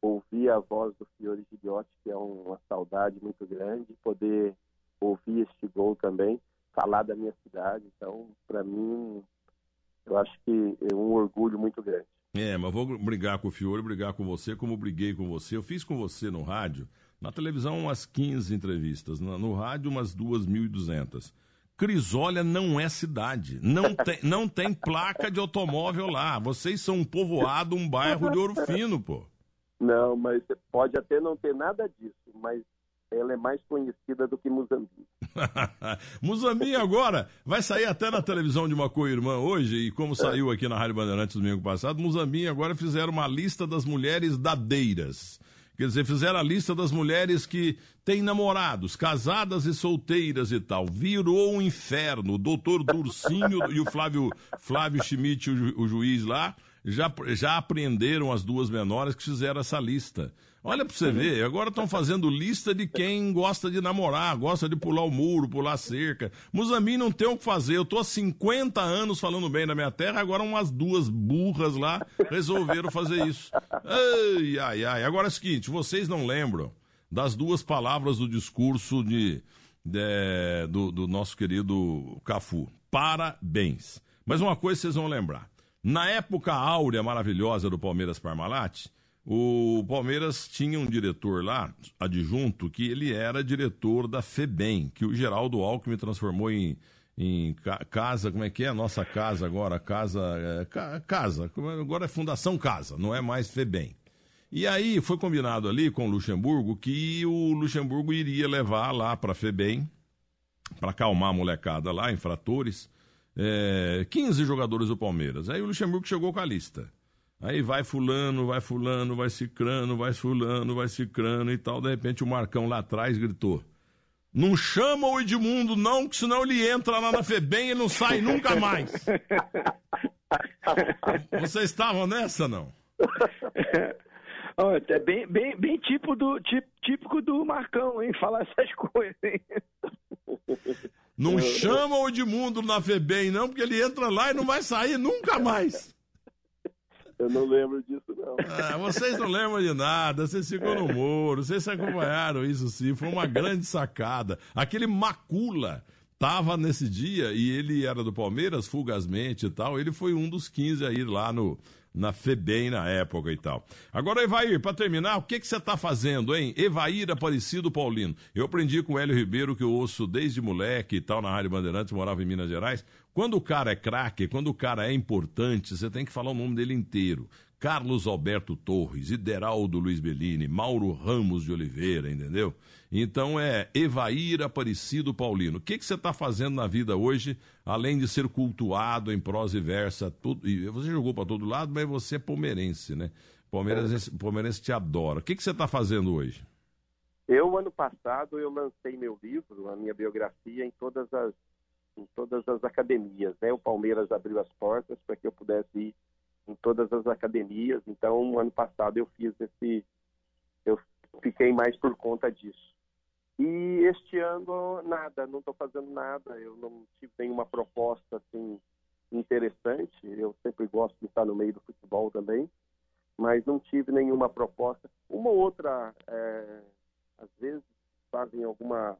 Ouvir a voz do Fiore Gigliotti, que é uma saudade muito grande, poder ouvir este gol também falar da minha cidade. Então, para mim, eu acho que é um orgulho muito grande. É, mas vou brigar com o Fiore, brigar com você, como briguei com você. Eu fiz com você no rádio, na televisão umas 15 entrevistas, no rádio umas 2.200. Crisólia não é cidade. Não tem, não tem placa de automóvel lá. Vocês são um povoado, um bairro de Ouro Fino, pô. Não, mas pode até não ter nada disso, mas ela é mais conhecida do que Muzambique. Muzambique agora vai sair até na televisão de uma co-irmã hoje, e como saiu aqui na Rádio Bandeirantes domingo passado, Muzambique agora fizeram uma lista das mulheres dadeiras. Quer dizer, fizeram a lista das mulheres que têm namorados, casadas e solteiras e tal. Virou um inferno. O doutor Durcinho e o Flávio, Flávio Schmidt, o, ju, o juiz lá, já, já apreenderam as duas menores que fizeram essa lista. Olha pra você ver, agora estão fazendo lista de quem gosta de namorar, gosta de pular o muro, pular a cerca. Muzambique não tem o que fazer. Eu tô há 50 anos falando bem da minha terra, agora umas duas burras lá resolveram fazer isso. Ai, ai, ai. Agora é o seguinte, vocês não lembram das duas palavras do discurso de, de do, do nosso querido Cafu. Parabéns. Mas uma coisa vocês vão lembrar. Na época áurea maravilhosa do Palmeiras Parmalat, O Palmeiras tinha um diretor lá, adjunto, que ele era diretor da FEBEM, que o Geraldo Alckmin transformou em, em casa, como é que é a nossa casa agora? Casa, é, casa, agora é Fundação Casa, não é mais FEBEM. E aí foi combinado ali com o Luxemburgo que o Luxemburgo iria levar lá para a FEBEM, para acalmar a molecada lá, infratores, é, 15 jogadores do Palmeiras. Aí o Luxemburgo chegou com a lista. Aí vai fulano, vai fulano, vai cicrano, vai fulano, vai cicrano e tal. De repente o Marcão lá atrás gritou: Não chama o Edmundo, não, que senão ele entra lá na FEBEM e não sai nunca mais. Vocês estavam nessa, não? é bem, bem, bem tipo do, típico do Marcão, hein? Falar essas coisas, hein? Não chama o Edmundo na FEBEM, não, porque ele entra lá e não vai sair nunca mais. Eu não lembro disso, não. Ah, vocês não lembram de nada, vocês ficam no muro, vocês acompanharam isso sim, foi uma grande sacada. Aquele Macula tava nesse dia e ele era do Palmeiras, fugazmente e tal, ele foi um dos 15 aí lá no, na FEBEM na época e tal. Agora, Evair, para terminar, o que, que você está fazendo, hein? Evair Aparecido Paulino. Eu aprendi com o Hélio Ribeiro, que eu ouço desde moleque e tal, na Rádio Bandeirantes, morava em Minas Gerais. Quando o cara é craque, quando o cara é importante, você tem que falar o nome dele inteiro. Carlos Alberto Torres, Ideraldo Luiz Bellini, Mauro Ramos de Oliveira, entendeu? Então é Evair Aparecido Paulino. O que, que você está fazendo na vida hoje, além de ser cultuado em prosa e versa? Tudo, e você jogou para todo lado, mas você é palmeirense, né? Palmeirense, palmeirense te adora. O que, que você está fazendo hoje? Eu, ano passado, eu lancei meu livro, a minha biografia, em todas as, em todas as academias. Né? O Palmeiras abriu as portas para que eu pudesse ir em todas as academias. Então, ano passado eu fiz esse, eu fiquei mais por conta disso. E este ano nada, não estou fazendo nada. Eu não tive nenhuma proposta assim interessante. Eu sempre gosto de estar no meio do futebol também, mas não tive nenhuma proposta. Uma ou outra, é, às vezes fazem alguma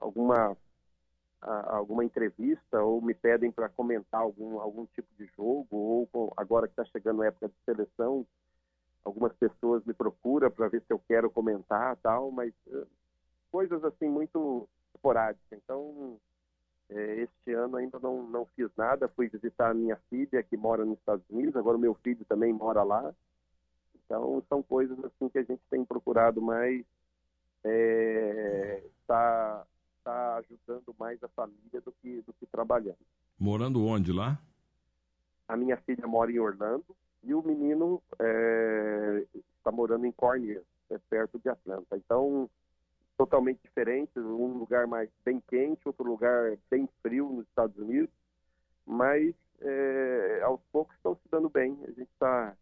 alguma alguma entrevista ou me pedem para comentar algum, algum tipo de jogo, ou agora que está chegando a época de seleção, algumas pessoas me procuram para ver se eu quero comentar tal, mas uh, coisas assim muito esporádicas. Então, é, este ano ainda não, não fiz nada, fui visitar a minha filha que mora nos Estados Unidos, agora o meu filho também mora lá. Então, são coisas assim que a gente tem procurado mais é, tá está ajudando mais a família do que, do que trabalhando. Morando onde lá? A minha filha mora em Orlando e o menino é, está morando em Cornwall, é perto de Atlanta. Então, totalmente diferente, um lugar mais bem quente, outro lugar bem frio nos Estados Unidos, mas é, aos poucos estão se dando bem. A gente está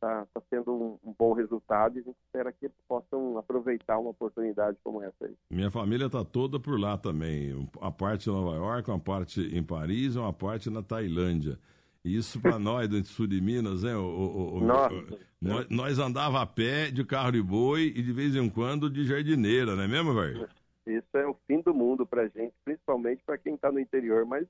está tá sendo um, um, bom resultado e a gente espera que eles possam aproveitar uma oportunidade como essa aí. Minha família está toda por lá também. A parte em Nova York, uma parte em Paris, uma parte na Tailândia. Isso para nós do sul de Minas, né? O, o, o, nós, nós andava a pé de carro de boi e de vez em quando de jardineira, não é mesmo, velho? Isso é o fim do mundo para gente, principalmente para quem está no interior, mas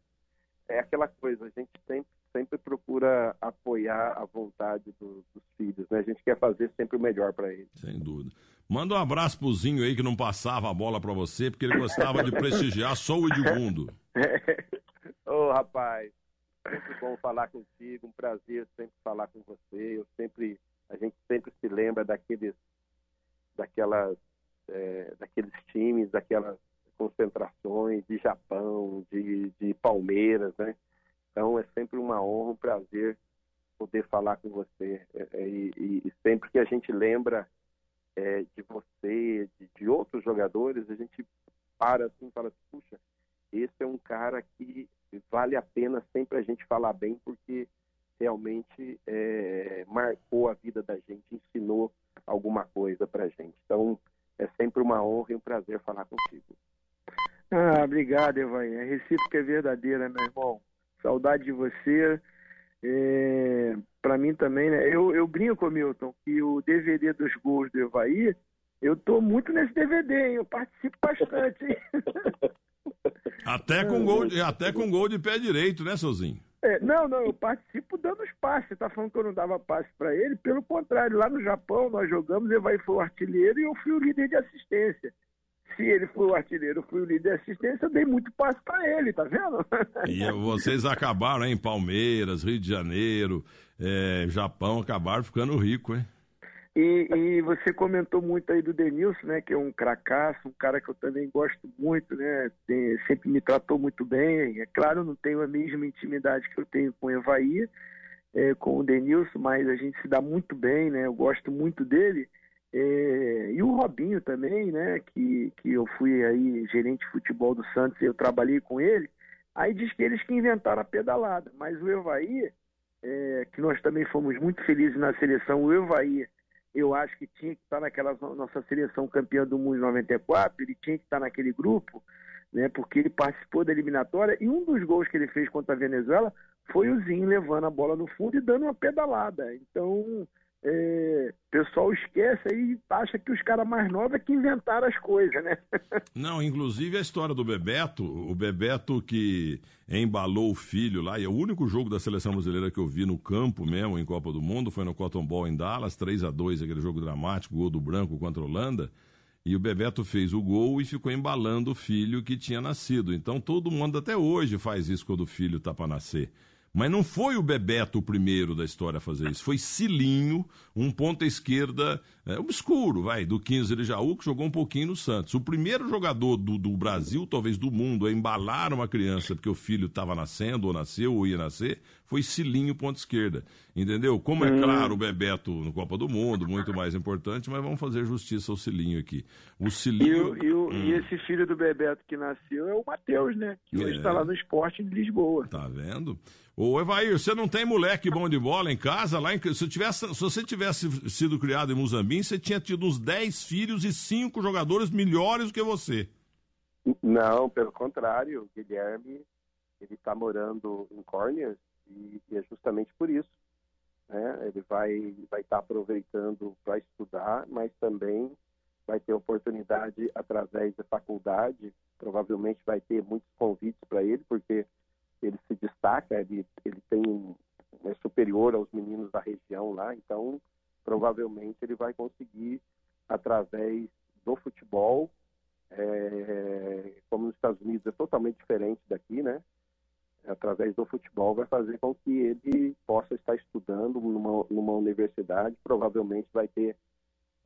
é aquela coisa, a gente sempre sempre procura apoiar a vontade do, dos filhos, né? A gente quer fazer sempre o melhor para eles. Sem dúvida. Manda um abraço pro Zinho aí que não passava a bola para você, porque ele gostava de prestigiar só o Edmundo. Ô, oh, rapaz, sempre bom falar contigo, um prazer sempre falar com você. Eu sempre, a gente sempre se lembra daqueles, daquelas, é, daqueles times, daquelas concentrações de Japão, de, de Palmeiras, né? Então é sempre uma honra, um prazer poder falar com você. É, é, e, e, e sempre que a gente lembra é, de você, de, de, outros jogadores, a gente para assim e fala, assim, puxa, esse é um cara que vale a pena sempre a gente falar bem, porque realmente é, marcou a vida da gente, ensinou alguma coisa para gente. Então, é sempre uma honra e um prazer falar contigo. Ah, obrigado, Evaí. A recíproca é verdadeira, meu irmão. Saudade de você. É, para mim também, né? Eu, eu brinco, Milton, que o DVD dos gols do Evaí, eu tô muito nesse DVD, hein? Eu participo bastante, hein? Até com, gol, até com gol de pé direito, né, Sozinho? É, não, não, eu participo dando os passes. Você está falando que eu não dava passe para ele? Pelo contrário, lá no Japão nós jogamos, ele vai foi o artilheiro e eu fui o líder de assistência. Se ele foi o artilheiro, fui o líder de assistência, eu dei muito passe para ele, tá vendo? E vocês acabaram em Palmeiras, Rio de Janeiro, é, Japão, acabaram ficando rico, hein? E, e, você comentou muito aí do Denilson, né? Que é um cracaço, um cara que eu também gosto muito, né? Tem, sempre me tratou muito bem. É claro, não tenho a mesma intimidade que eu tenho com o Evaí, é, com o Denilson, mas a gente se dá muito bem, né? Eu gosto muito dele. É, e o Robinho também, né? Que, que eu fui aí gerente de futebol do Santos e eu trabalhei com ele. Aí diz que eles que inventaram a pedalada, mas o Evaí, é, que nós também fomos muito felizes na seleção, o Evaí eu acho que tinha que estar naquela nossa seleção campeã do mundo em 94, ele tinha que estar naquele grupo, né, porque ele participou da eliminatória e um dos gols que ele fez contra a Venezuela foi o Zinho levando a bola no fundo e dando uma pedalada. Então, é, pessoal esquece aí e acha que os caras mais novos é que inventaram as coisas, né? Não, inclusive a história do Bebeto, o Bebeto que embalou o filho lá, e é o único jogo da seleção brasileira que eu vi no campo mesmo, em Copa do Mundo, foi no Cotton Ball em Dallas, 3 a 2 aquele jogo dramático, gol do Branco contra a Holanda. E o Bebeto fez o gol e ficou embalando o filho que tinha nascido. Então todo mundo até hoje faz isso quando o filho está para nascer. Mas não foi o Bebeto o primeiro da história a fazer isso. Foi Cilinho, um ponta esquerda é, obscuro, vai, do 15 de Jaú, que jogou um pouquinho no Santos. O primeiro jogador do, do Brasil, talvez do mundo, a embalar uma criança porque o filho estava nascendo, ou nasceu, ou ia nascer, foi Cilinho, ponta esquerda. Entendeu? Como é hum. claro o Bebeto no Copa do Mundo, muito mais importante, mas vamos fazer justiça ao Cilinho aqui. O Cilinho. E, o, e, o, hum. e esse filho do Bebeto que nasceu é o Matheus, né? Que hoje está é. lá no esporte de Lisboa. Tá vendo? Ô, Evair, você não tem moleque bom de bola em casa? Lá em, se, tivesse, se você tivesse sido criado em Muzambim, você tinha tido uns 10 filhos e 5 jogadores melhores do que você. Não, pelo contrário. O Guilherme, ele está morando em Corners e, e, é justamente por isso. Né? Ele vai estar vai tá aproveitando para estudar, mas também vai ter oportunidade através da faculdade. Provavelmente vai ter muitos convites para ele, porque ele se destaca, ele, ele tem é superior aos meninos da região lá, então provavelmente ele vai conseguir através do futebol, é, como nos Estados Unidos é totalmente diferente daqui, né? Através do futebol vai fazer com que ele possa estar estudando numa, numa universidade, provavelmente vai ter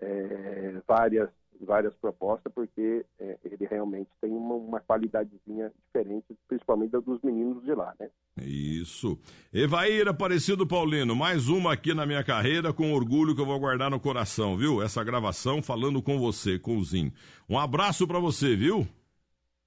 é, várias várias propostas, porque é, ele realmente tem uma, uma qualidadezinha diferente, principalmente dos meninos de lá, né? Isso. Evair Aparecido Paulino, mais uma aqui na minha carreira, com orgulho que eu vou guardar no coração, viu? Essa gravação falando com você, com o Zinho. Um abraço para você, viu?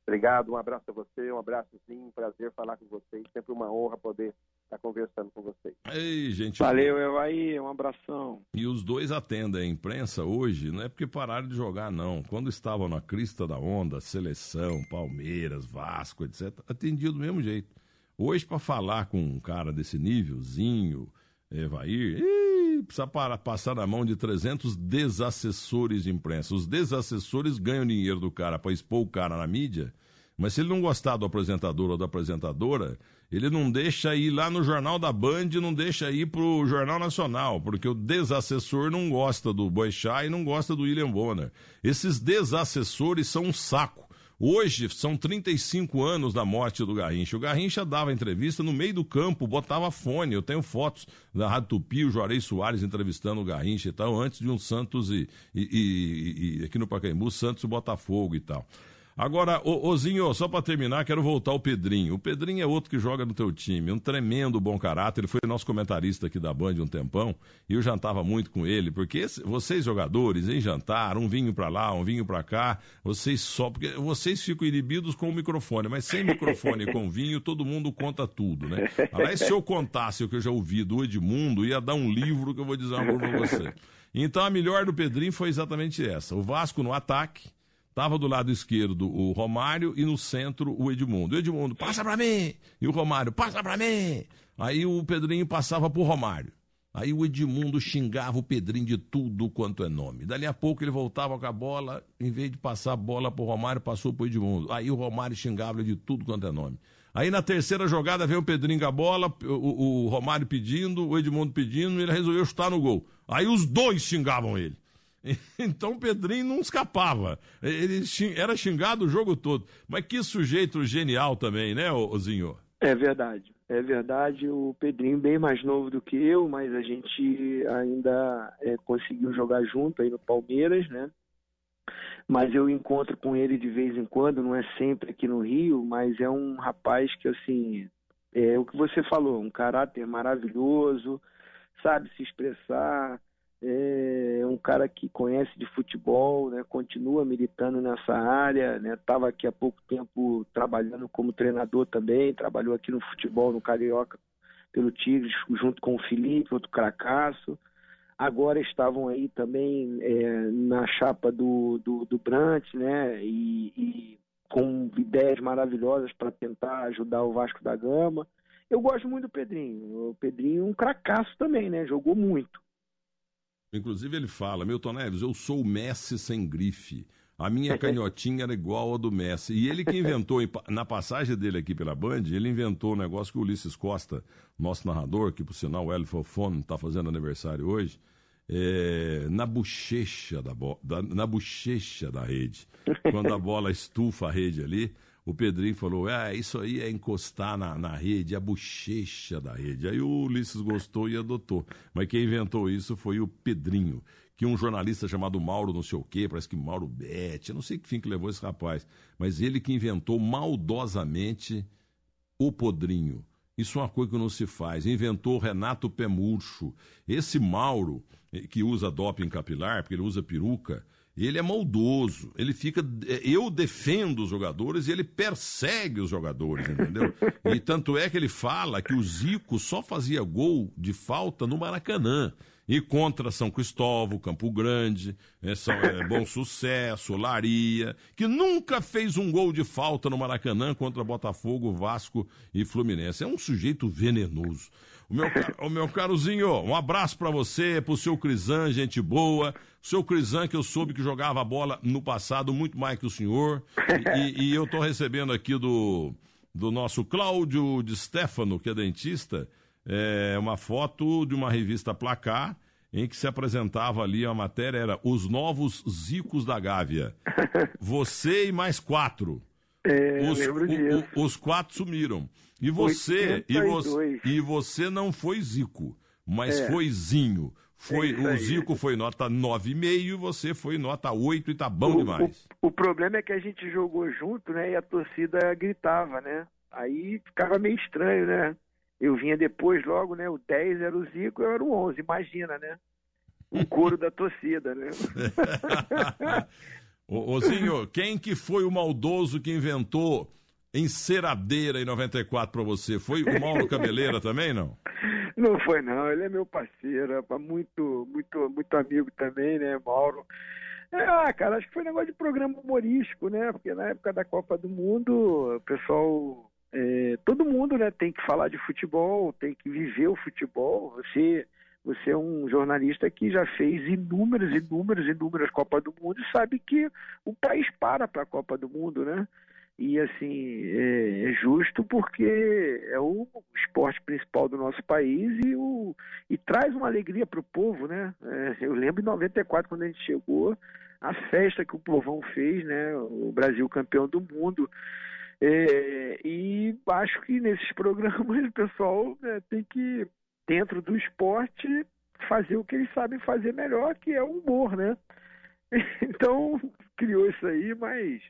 Obrigado, um abraço a você, um abraço sim, prazer falar com vocês, sempre uma honra poder estar conversando com vocês. Ei, gente. Valeu, eu aí, um abração. E os dois atendem a imprensa hoje, não é porque pararam de jogar, não. Quando estavam na crista da onda, seleção, Palmeiras, Vasco, etc., atendia do mesmo jeito. Hoje, para falar com um cara desse nívelzinho, Evair, ih, precisa parar, passar na mão de 300 desassessores de imprensa. Os desassessores ganham dinheiro do cara para expor o cara na mídia, mas se ele não gostar do apresentador ou da apresentadora, ele não deixa ir lá no Jornal da Band, não deixa ir pro Jornal Nacional, porque o desassessor não gosta do Boixá e não gosta do William Bonner. Esses desassessores são um saco. Hoje são 35 anos da morte do Garrincha. O Garrincha dava entrevista no meio do campo, botava fone. Eu tenho fotos da Rádio Tupi, o Juarez Soares entrevistando o Garrincha e tal, antes de um Santos e, e, e, e aqui no Pacaembu, Santos e Botafogo e tal. Agora, ô, Ozinho, só para terminar, quero voltar ao Pedrinho. O Pedrinho é outro que joga no teu time, um tremendo bom caráter. Ele foi nosso comentarista aqui da Band um tempão e eu jantava muito com ele, porque vocês jogadores, em jantar, um vinho para lá, um vinho para cá, vocês só. Porque vocês ficam inibidos com o microfone, mas sem microfone e com vinho, todo mundo conta tudo, né? Aliás, se eu contasse o que eu já ouvi do Edmundo, ia dar um livro que eu vou dizer uma pra você. Então a melhor do Pedrinho foi exatamente essa. O Vasco no ataque Estava do lado esquerdo o Romário e no centro o Edmundo. O Edmundo, passa para mim! E o Romário, passa para mim! Aí o Pedrinho passava pro Romário. Aí o Edmundo xingava o Pedrinho de tudo quanto é nome. Dali a pouco ele voltava com a bola, em vez de passar a bola pro Romário, passou pro Edmundo. Aí o Romário xingava ele de tudo quanto é nome. Aí na terceira jogada vem o Pedrinho com a bola, o, o Romário pedindo, o Edmundo pedindo, e ele resolveu chutar no gol. Aí os dois xingavam ele. Então o Pedrinho não escapava. Ele era xingado o jogo todo. Mas que sujeito genial também, né, Ozinho? É verdade. É verdade, o Pedrinho bem mais novo do que eu, mas a gente ainda é, conseguiu jogar junto aí no Palmeiras, né? Mas eu encontro com ele de vez em quando, não é sempre aqui no Rio, mas é um rapaz que, assim, é o que você falou, um caráter maravilhoso, sabe se expressar, é um cara que conhece de futebol, né, continua militando nessa área, estava né, aqui há pouco tempo trabalhando como treinador também, trabalhou aqui no futebol, no Carioca, pelo Tigres, junto com o Felipe, outro cracaço. Agora estavam aí também é, na chapa do, do, do Brant, né, e, e com ideias maravilhosas para tentar ajudar o Vasco da Gama. Eu gosto muito do Pedrinho. O Pedrinho é um cracaço também, né? Jogou muito. Inclusive ele fala, Milton Neves, eu sou o Messi sem grife. A minha canhotinha era igual a do Messi. E ele que inventou, na passagem dele aqui pela Band, ele inventou um negócio que o Ulisses Costa, nosso narrador, que por sinal o Hélio Fofone está fazendo aniversário hoje, é, na bochecha da, da, na bochecha da rede. Quando a bola estufa a rede ali, o Pedrinho falou: é, isso aí é encostar na, na rede, a bochecha da rede. Aí o Ulisses gostou e adotou. Mas quem inventou isso foi o Pedrinho, que um jornalista chamado Mauro não sei o quê, parece que Mauro Betti, não sei que fim que levou esse rapaz, mas ele que inventou maldosamente o podrinho. Isso é uma coisa que não se faz. Inventou Renato Pemurcho. Esse Mauro, eh, que usa doping capilar, porque ele usa peruca, ele é maldoso, ele fica. Eu defendo os jogadores e ele persegue os jogadores, entendeu? E tanto é que ele fala que o Zico só fazia gol de falta no Maracanã. E contra São Cristóvão, Campo Grande, é, São, é, Bom Sucesso, Laria, que nunca fez um gol de falta no Maracanã contra Botafogo, Vasco e Fluminense. É um sujeito venenoso. O meu, o meu carozinho, um abraço para você, pro seu Crisan, gente boa. O seu Crisan, que eu soube que jogava bola no passado muito mais que o senhor. E, e eu tô recebendo aqui do, do nosso Cláudio de Stefano, que é dentista, é, uma foto de uma revista Placar, em que se apresentava ali a matéria, era Os Novos Zicos da Gávea. Você e mais quatro. É, os. O, os quatro sumiram. E você, e você, e você não foi Zico, mas é. foi Zinho. Foi, é o Zico foi nota 9,5 e você foi nota 8 e tá bom o, demais. O, o, problema é que a gente jogou junto, né? E a torcida gritava, né? Aí ficava meio estranho, né? Eu vinha depois logo, né? O 10 era o Zico, eu era o 11, imagina, né? O coro da torcida, né? ô Zinho, quem que foi o maldoso que inventou enceradeira em 94 para você. Foi o Mauro Cabeleira também, não? Não foi, não. Ele é meu parceiro, muito, muito, muito amigo também, né, Mauro? É, ah, cara, acho que foi um negócio de programa humorístico, né? Porque na época da Copa do Mundo, o pessoal. É, todo mundo né, tem que falar de futebol, tem que viver o futebol. Você, você é um jornalista que já fez inúmeras, inúmeras, inúmeras Copas do Mundo e sabe que o país para para a Copa do Mundo, né? E assim é, é, justo porque é o esporte principal do nosso país e, o, e traz uma alegria para o povo, né? É, eu lembro em 94 quando a gente chegou a festa que o povão fez, né? O Brasil campeão do mundo é, e acho que nesses programas o pessoal né, tem que dentro do esporte fazer o que eles sabem fazer melhor, que é o humor, né? Então criou isso aí, mas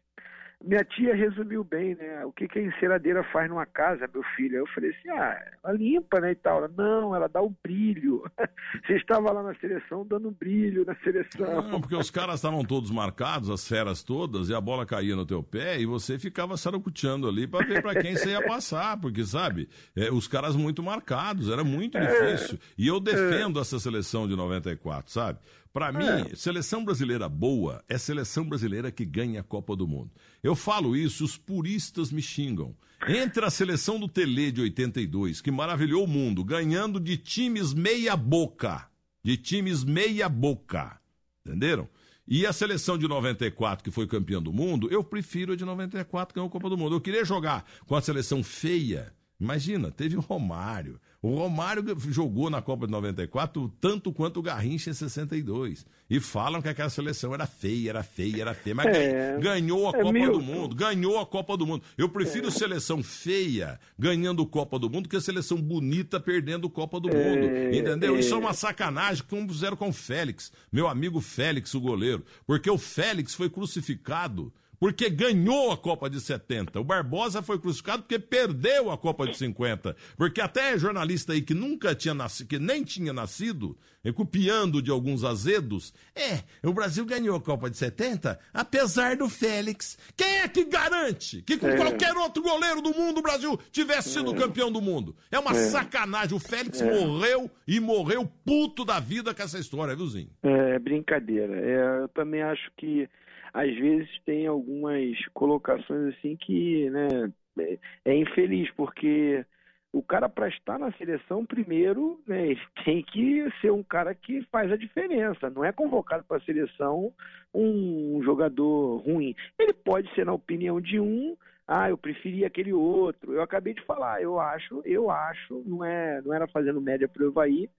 minha tia resumiu bem, né? O que, que a enceradeira faz numa casa, meu filho? Eu falei assim, ah, ela limpa, né, e tal. Ela, não, ela dá o brilho. Você estava lá na seleção dando brilho na seleção. Não, porque os caras estavam todos marcados, as feras todas, e a bola caía no teu pé, e você ficava sarucuteando ali para ver para quem você ia passar, porque, sabe, é, os caras muito marcados, era muito é. difícil. E eu defendo é. essa seleção de 94, sabe? Para mim, é. seleção brasileira boa é seleção brasileira que ganha a Copa do Mundo. Eu falo isso, os puristas me xingam. Entre a seleção do Tele de 82, que maravilhou o mundo, ganhando de times meia boca, de times meia boca, entenderam? E a seleção de 94, que foi campeã do mundo, eu prefiro a de 94 que ganhou a Copa do Mundo. Eu queria jogar com a seleção feia. Imagina, teve o Romário, o Romário jogou na Copa de 94 tanto quanto o Garrincha em 62. E falam que aquela seleção era feia, era feia, era feia. Mas é, ganhou a é Copa do Mundo. Ganhou a Copa do Mundo. Eu prefiro é. seleção feia ganhando Copa do Mundo que a seleção bonita perdendo Copa do Mundo. É, entendeu? Isso é uma sacanagem que fizeram com o Félix. Meu amigo Félix, o goleiro. Porque o Félix foi crucificado porque ganhou a Copa de 70. O Barbosa foi crucificado porque perdeu a Copa de 50. Porque até jornalista aí que nunca tinha nascido, que nem tinha nascido, copiando de alguns azedos, é, o Brasil ganhou a Copa de 70, apesar do Félix. Quem é que garante que com é. qualquer outro goleiro do mundo o Brasil tivesse sido é. campeão do mundo? É uma é. sacanagem. O Félix é. morreu e morreu puto da vida com essa história, viu, Zinho? É brincadeira. É, eu também acho que às vezes tem algumas colocações assim que né, é, é infeliz, porque o cara para estar na seleção, primeiro, né, tem que ser um cara que faz a diferença. Não é convocado para a seleção um jogador ruim. Ele pode ser, na opinião de um, ah, eu preferia aquele outro. Eu acabei de falar, eu acho, eu acho, não é, não era fazendo média para o Evaí,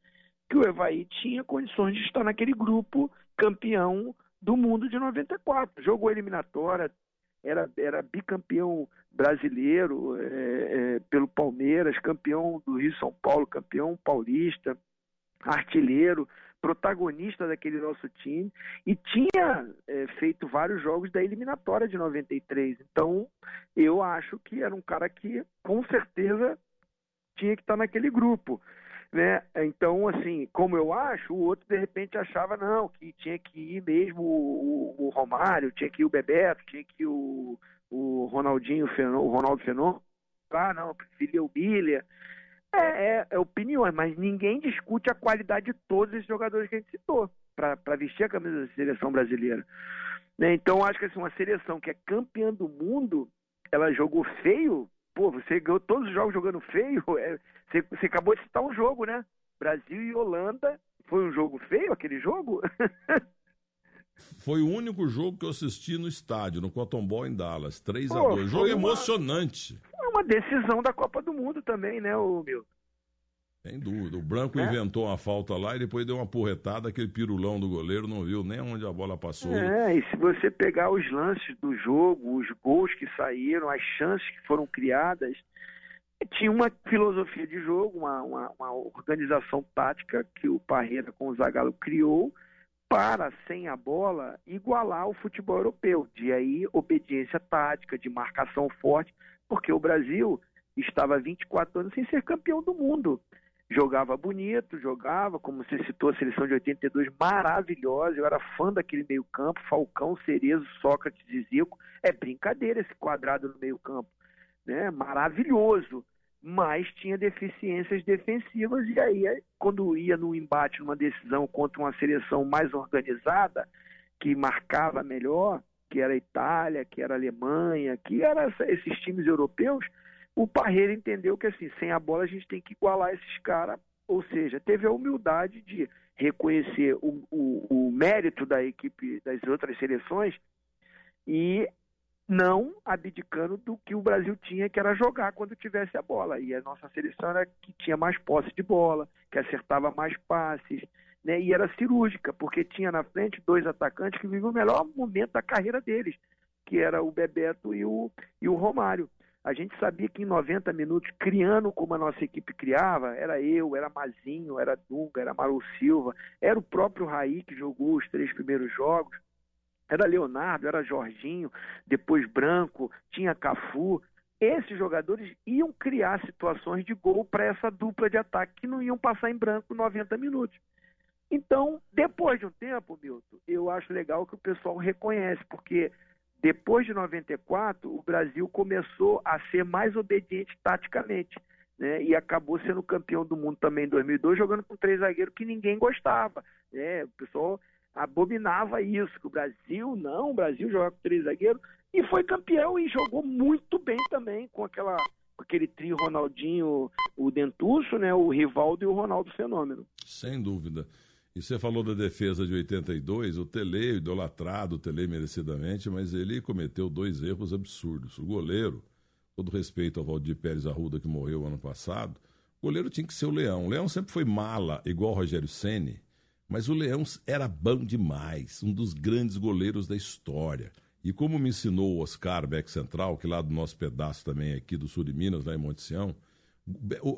que o Evaí tinha condições de estar naquele grupo campeão do mundo de 94. Jogou eliminatória, era, era bicampeão brasileiro é, é, pelo Palmeiras, campeão do Rio São Paulo, campeão paulista, artilheiro, protagonista daquele nosso time e tinha é, feito vários jogos da eliminatória de 93. Então, eu acho que era um cara que com certeza tinha que estar naquele grupo né? Então, assim, como eu acho, o outro de repente achava não, que tinha que ir mesmo o, o, Romário, tinha que ir o Bebeto, tinha que ir o, o Ronaldinho, o Ronaldo Fenômeno. Ah, não, preferia o Bilha. É, é, é opiniões, mas ninguém discute a qualidade de todos esses jogadores que a gente citou para vestir a camisa da seleção brasileira. Né? Então, acho que assim, uma seleção que é campeã do mundo, ela jogou feio, pô, você ganhou todos os jogos jogando feio, é, você, você acabou de citar um jogo, né? Brasil e Holanda. Foi um jogo feio aquele jogo? Foi o único jogo que eu assisti no estádio, no Cotton Ball em Dallas. 3 a 2 Jogo uma, emocionante. Foi uma decisão da Copa do Mundo também, né, o meu? Sem dúvida. O Branco é? inventou uma falta lá e depois deu uma porretada, aquele pirulão do goleiro não viu nem onde a bola passou. É, e se você pegar os lances do jogo, os gols que saíram, as chances que foram criadas, tinha uma filosofia de jogo, uma, uma, uma organização tática que o Parreira com o Zagallo criou para, sem a bola, igualar o futebol europeu. De aí, obediência tática, de marcação forte, porque o Brasil estava 24 anos sem ser campeão do mundo jogava bonito, jogava, como você citou, a seleção de 82 maravilhosa, eu era fã daquele meio campo, Falcão, Cerezo, Sócrates e Zico, é brincadeira esse quadrado no meio campo, né? maravilhoso, mas tinha deficiências defensivas e aí quando ia no embate, numa decisão contra uma seleção mais organizada, que marcava melhor, que era a Itália, que era a Alemanha, que eram esses times europeus, o Parreira entendeu que assim, sem a bola a gente tem que igualar esses caras, ou seja, teve a humildade de reconhecer o, o, o mérito da equipe das outras seleções e não abdicando do que o Brasil tinha, que era jogar quando tivesse a bola. E a nossa seleção era que tinha mais posse de bola, que acertava mais passes, né? E era cirúrgica, porque tinha na frente dois atacantes que viviam o melhor momento da carreira deles, que era o Bebeto e o, e o Romário. A gente sabia que em 90 minutos, criando como a nossa equipe criava, era eu, era Mazinho, era Dunga, era Maru Silva, era o próprio Raí que jogou os três primeiros jogos, era Leonardo, era Jorginho, depois Branco, tinha Cafu. Esses jogadores iam criar situações de gol para essa dupla de ataque que não iam passar em branco 90 minutos. Então, depois de um tempo, Milton, eu acho legal que o pessoal reconhece, porque depois de 94, o Brasil começou a ser mais obediente taticamente. Né, e acabou sendo campeão do mundo também em 2002, jogando com três zagueiros que ninguém gostava. Né? O pessoal abominava isso, que o Brasil, não, o Brasil jogava com três zagueiros, e foi campeão e jogou muito bem também com aquela com aquele trio Ronaldinho, o Dentuço, né, o Rivaldo e o Ronaldo Fenômeno. Sem dúvida. E você falou da defesa de 82, o Tele, idolatrado, o Tele merecidamente, mas ele cometeu dois erros absurdos. O goleiro, todo respeito ao Valdir Pérez Arruda, que morreu ano passado, o goleiro tinha que ser o Leão. O Leão sempre foi mala, igual o Rogério Ceni, mas o Leão era bom demais, um dos grandes goleiros da história. E como me ensinou o Oscar Beck Central, que lá do nosso pedaço também aqui do sul de Minas, lá em Monte Sião,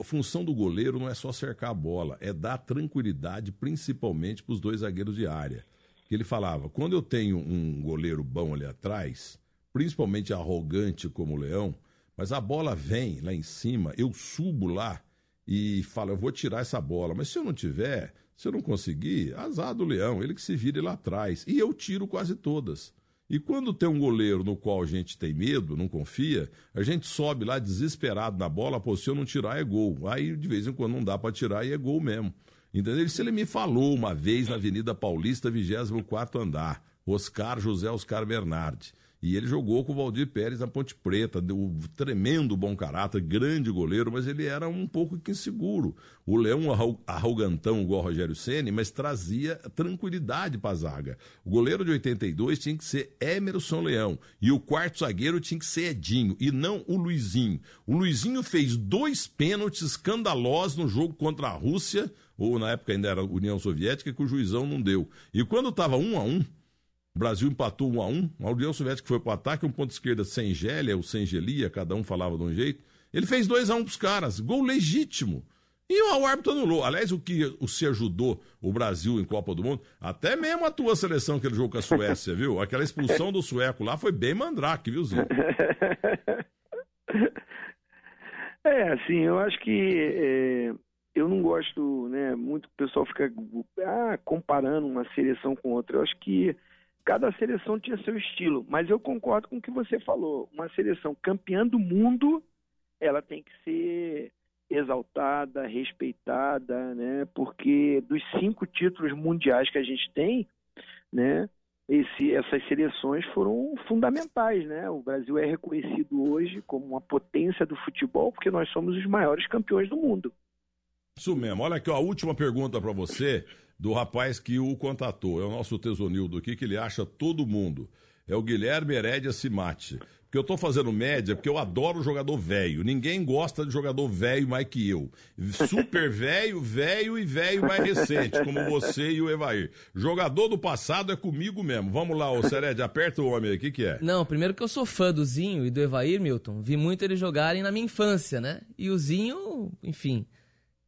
a função do goleiro não é só cercar a bola, é dar tranquilidade, principalmente para os dois zagueiros de área. Que ele falava: quando eu tenho um goleiro bom ali atrás, principalmente arrogante como o Leão, mas a bola vem lá em cima, eu subo lá e falo: eu vou tirar essa bola. Mas se eu não tiver, se eu não conseguir, azar do Leão, ele que se vire lá atrás. E eu tiro quase todas. E quando tem um goleiro no qual a gente tem medo, não confia, a gente sobe lá desesperado na bola, pô, se eu não tirar é gol. Aí de vez em quando não dá para tirar e é gol mesmo. Entendeu? Se ele me falou uma vez na Avenida Paulista, 24 andar, Oscar José Oscar Bernardi. E ele jogou com o Valdir Pérez na Ponte Preta, um tremendo bom caráter, grande goleiro, mas ele era um pouco inseguro. O Leão arrogantão igual o Rogério Ceni, mas trazia tranquilidade para a zaga. O goleiro de 82 tinha que ser Emerson Leão e o quarto zagueiro tinha que ser Edinho e não o Luizinho. O Luizinho fez dois pênaltis escandalosos no jogo contra a Rússia, ou na época ainda era União Soviética, que o juizão não deu. E quando estava um a um, o Brasil empatou 1 a 1 A União Soviética foi para o ataque, um ponto esquerda sem Gélia ou sem Gelia, cada um falava de um jeito. Ele fez 2 a 1 para os caras, gol legítimo. E o árbitro anulou. Aliás, o que o se ajudou o Brasil em Copa do Mundo, até mesmo a tua seleção, aquele jogo com a Suécia, viu? Aquela expulsão do sueco lá foi bem mandrake, viu, Zinho? É, assim, eu acho que é, eu não gosto, né, muito que o pessoal fica ah, comparando uma seleção com outra. Eu acho que cada seleção tinha seu estilo, mas eu concordo com o que você falou. Uma seleção campeã do mundo, ela tem que ser exaltada, respeitada, né? Porque dos cinco títulos mundiais que a gente tem, né? Esse, essas seleções foram fundamentais, né? O Brasil é reconhecido hoje como uma potência do futebol porque nós somos os maiores campeões do mundo. Isso mesmo. Olha aqui, ó, a última pergunta para você do rapaz que o contatou. É o nosso Tesonildo aqui, que ele acha todo mundo. É o Guilherme Herédia Simati. Porque eu tô fazendo média, porque eu adoro jogador velho. Ninguém gosta de jogador velho mais que eu. Super velho, velho e velho mais recente, como você e o Evair. Jogador do passado é comigo mesmo. Vamos lá, ô Sered, aperta o homem aí, o que, que é? Não, primeiro que eu sou fã do Zinho e do Evair, Milton. Vi muito eles jogarem na minha infância, né? E o Zinho, enfim,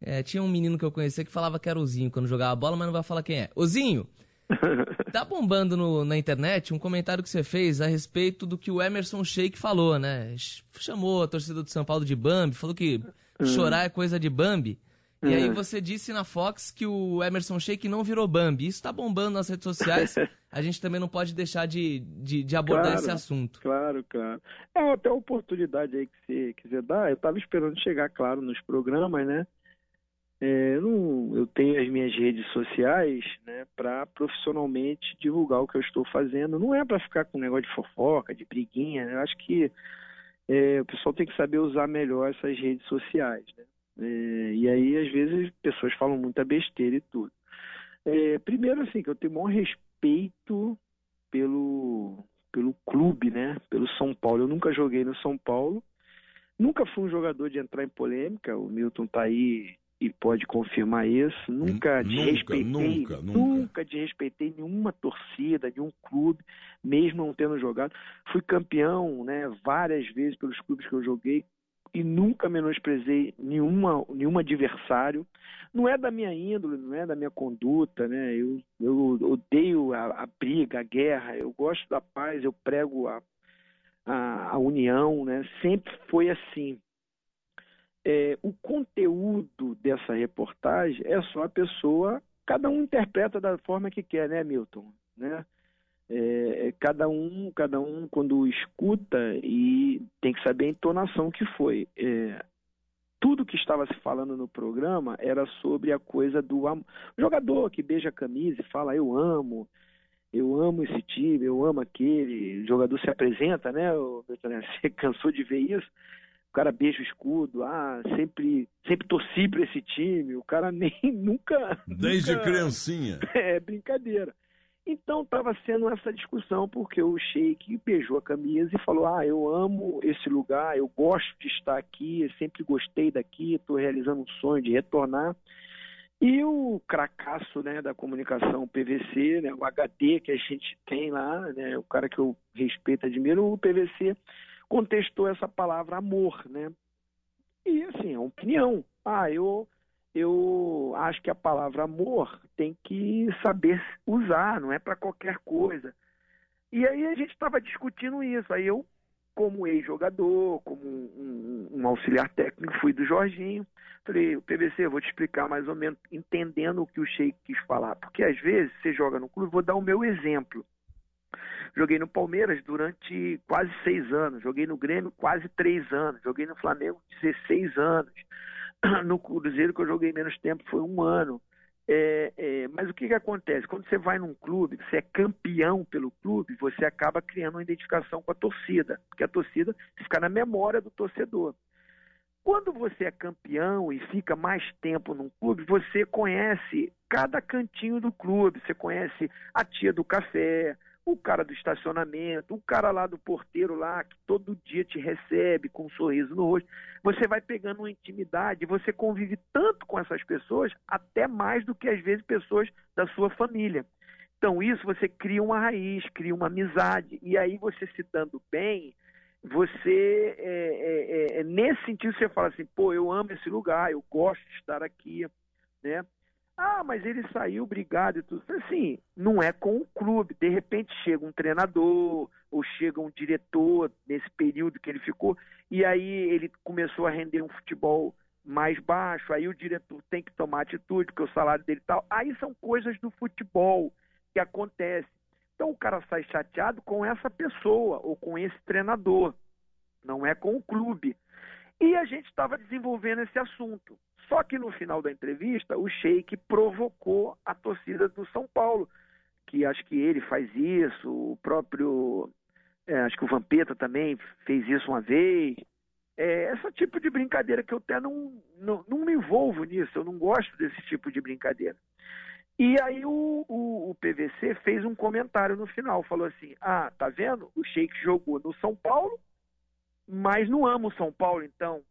é, tinha um menino que eu conhecia que falava que era o Zinho quando jogava bola, mas não vai falar quem é. Ozinho, tá bombando no, na internet um comentário que você fez a respeito do que o Emerson Sheik falou, né? Chamou a torcida do São Paulo de Bambi, falou que hum. chorar é coisa de Bambi. E aí hum. você disse na Fox que o Emerson Sheik não virou Bambi. Isso tá bombando nas redes sociais. A gente também não pode deixar de, de, de abordar claro, esse assunto. Claro, claro. É até a oportunidade aí que você quiser dar. Eu tava esperando chegar, claro, nos programas, né? É, eu, eu, tenho as minhas redes sociais né, para profissionalmente divulgar o que eu estou fazendo. Não é para ficar com negócio de fofoca, de briguinha. Né? Eu acho que é, o pessoal tem que saber usar melhor essas redes sociais. Né? É, e aí, às vezes, as pessoas falam muita besteira e tudo. É, primeiro, assim, que eu tenho o maior respeito pelo, pelo clube, né? Pelo São Paulo. Eu nunca joguei no São Paulo. Nunca fui um jogador de entrar em polêmica. O Milton tá aí e pode confirmar isso. Nunca desrespeitei, nunca, nunca, nunca desrespeitei nenhuma torcida, nenhum clube, mesmo não tendo jogado. Fui campeão, né, várias vezes pelos clubes que eu joguei e nunca menosprezei nenhuma, nenhum adversário. Não é da minha índole, não é da minha conduta, né? Eu, eu odeio a, a briga, a guerra. Eu gosto da paz, eu prego a, a, a união, né? Sempre foi assim é, o conteúdo dessa reportagem é só a pessoa, cada um interpreta da forma que quer, né, Milton? Né? É, é, cada um, cada um quando escuta e tem que saber a entonação que foi. É, tudo que estava se falando no programa era sobre a coisa do am... jogador que beija a camisa e fala eu amo, eu amo esse time, eu amo aquele. O jogador se apresenta, né? Você cansou de ver isso? O cara beija o escudo, ah, sempre, sempre torci para esse time, o cara nem nunca. Desde nunca... criancinha. É brincadeira. Então estava sendo essa discussão, porque o Sheik beijou a camisa e falou: Ah, eu amo esse lugar, eu gosto de estar aqui, sempre gostei daqui, estou realizando um sonho de retornar. E o cracaço né, da comunicação PVC, né, o HD que a gente tem lá, né, o cara que eu respeito admiro, o PVC contestou essa palavra amor, né? E assim, é uma opinião. Ah, eu eu acho que a palavra amor tem que saber usar, não é para qualquer coisa. E aí a gente estava discutindo isso. Aí eu, como ex-jogador, como um, um, um, auxiliar técnico, fui do Jorginho. Falei, PVC, vou te explicar mais ou menos, entendendo o que o Sheik quis falar. Porque às vezes você joga no clube, vou dar o meu exemplo. Joguei no Palmeiras durante quase seis anos, joguei no Grêmio quase três anos, joguei no Flamengo 16 anos. No Cruzeiro, que eu joguei menos tempo, foi um ano. É, é, mas o que, que acontece? Quando você vai num clube, você é campeão pelo clube, você acaba criando uma identificação com a torcida, porque a torcida fica na memória do torcedor. Quando você é campeão e fica mais tempo num clube, você conhece cada cantinho do clube, você conhece a tia do café, o cara do estacionamento, o cara lá do porteiro lá, que todo dia te recebe com um sorriso no rosto. Você vai pegando uma intimidade, você convive tanto com essas pessoas, até mais do que às vezes pessoas da sua família. Então, isso você cria uma raiz, cria uma amizade. E aí, você se dando bem, você, é, é, é, nesse sentido, você fala assim: pô, eu amo esse lugar, eu gosto de estar aqui, né? Ah, mas ele saiu brigado e tudo. Assim, não é com o clube. De repente chega um treinador ou chega um diretor nesse período que ele ficou e aí ele começou a render um futebol mais baixo. Aí o diretor tem que tomar atitude porque o salário dele tal. Aí são coisas do futebol que acontece. Então o cara sai chateado com essa pessoa ou com esse treinador. Não é com o clube. E a gente estava desenvolvendo esse assunto. Só que no final da entrevista, o Sheik provocou a torcida do São Paulo, que acho que ele faz isso, o próprio. É, acho que o Vampeta também fez isso uma vez. É, esse tipo de brincadeira que eu até não, não, não me envolvo nisso, eu não gosto desse tipo de brincadeira. E aí o, o, o, PVC fez um comentário no final, falou assim: Ah, tá vendo? O Sheik jogou no São Paulo, mas não ama o São Paulo, então.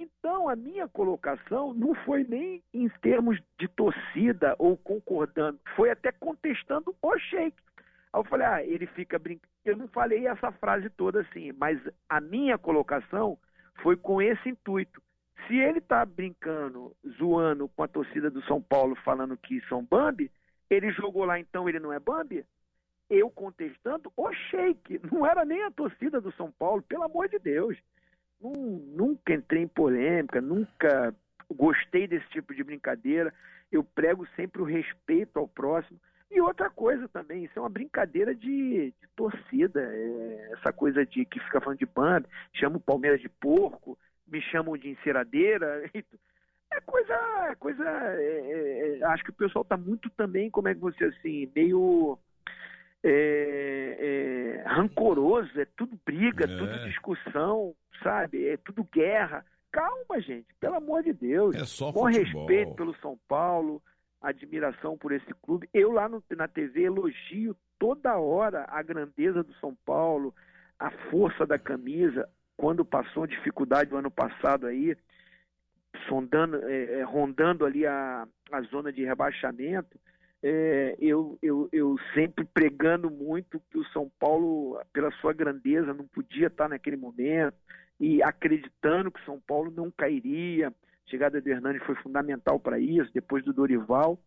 Então, a minha colocação não foi nem em termos de torcida ou concordando, foi até contestando o Sheik. Aí eu falei, ah, ele fica brincando. Eu não falei essa frase toda assim, mas a minha colocação foi com esse intuito. Se ele está brincando, zoando com a torcida do São Paulo, falando que são Bambi, ele jogou lá, então ele não é Bambi? Eu contestando o Sheik, não era nem a torcida do São Paulo, pelo amor de Deus nunca entrei em polêmica, nunca gostei desse tipo de brincadeira. Eu prego sempre o respeito ao próximo. E outra coisa também, isso é uma brincadeira de, de torcida. É, essa coisa de que fica falando de banda, chama o Palmeiras de porco, me chamam de enceradeira. É coisa. É coisa é, é, é, acho que o pessoal está muito também, como é que você assim, meio é, é, rancoroso, é tudo briga, é. tudo discussão, sabe? É tudo guerra. Calma, gente, pelo amor de Deus. É só Com futebol. respeito pelo São Paulo, admiração por esse clube. Eu lá no, na TV elogio toda hora a grandeza do São Paulo, a força da camisa. Quando passou dificuldade o ano passado aí, sondando, é, é, rondando ali a, a zona de rebaixamento, é, eu, eu, eu sempre pregando muito que o São Paulo, pela sua grandeza, não podia estar naquele momento e acreditando que o São Paulo não cairia. A chegada do Hernani foi fundamental para isso, depois do Dorival.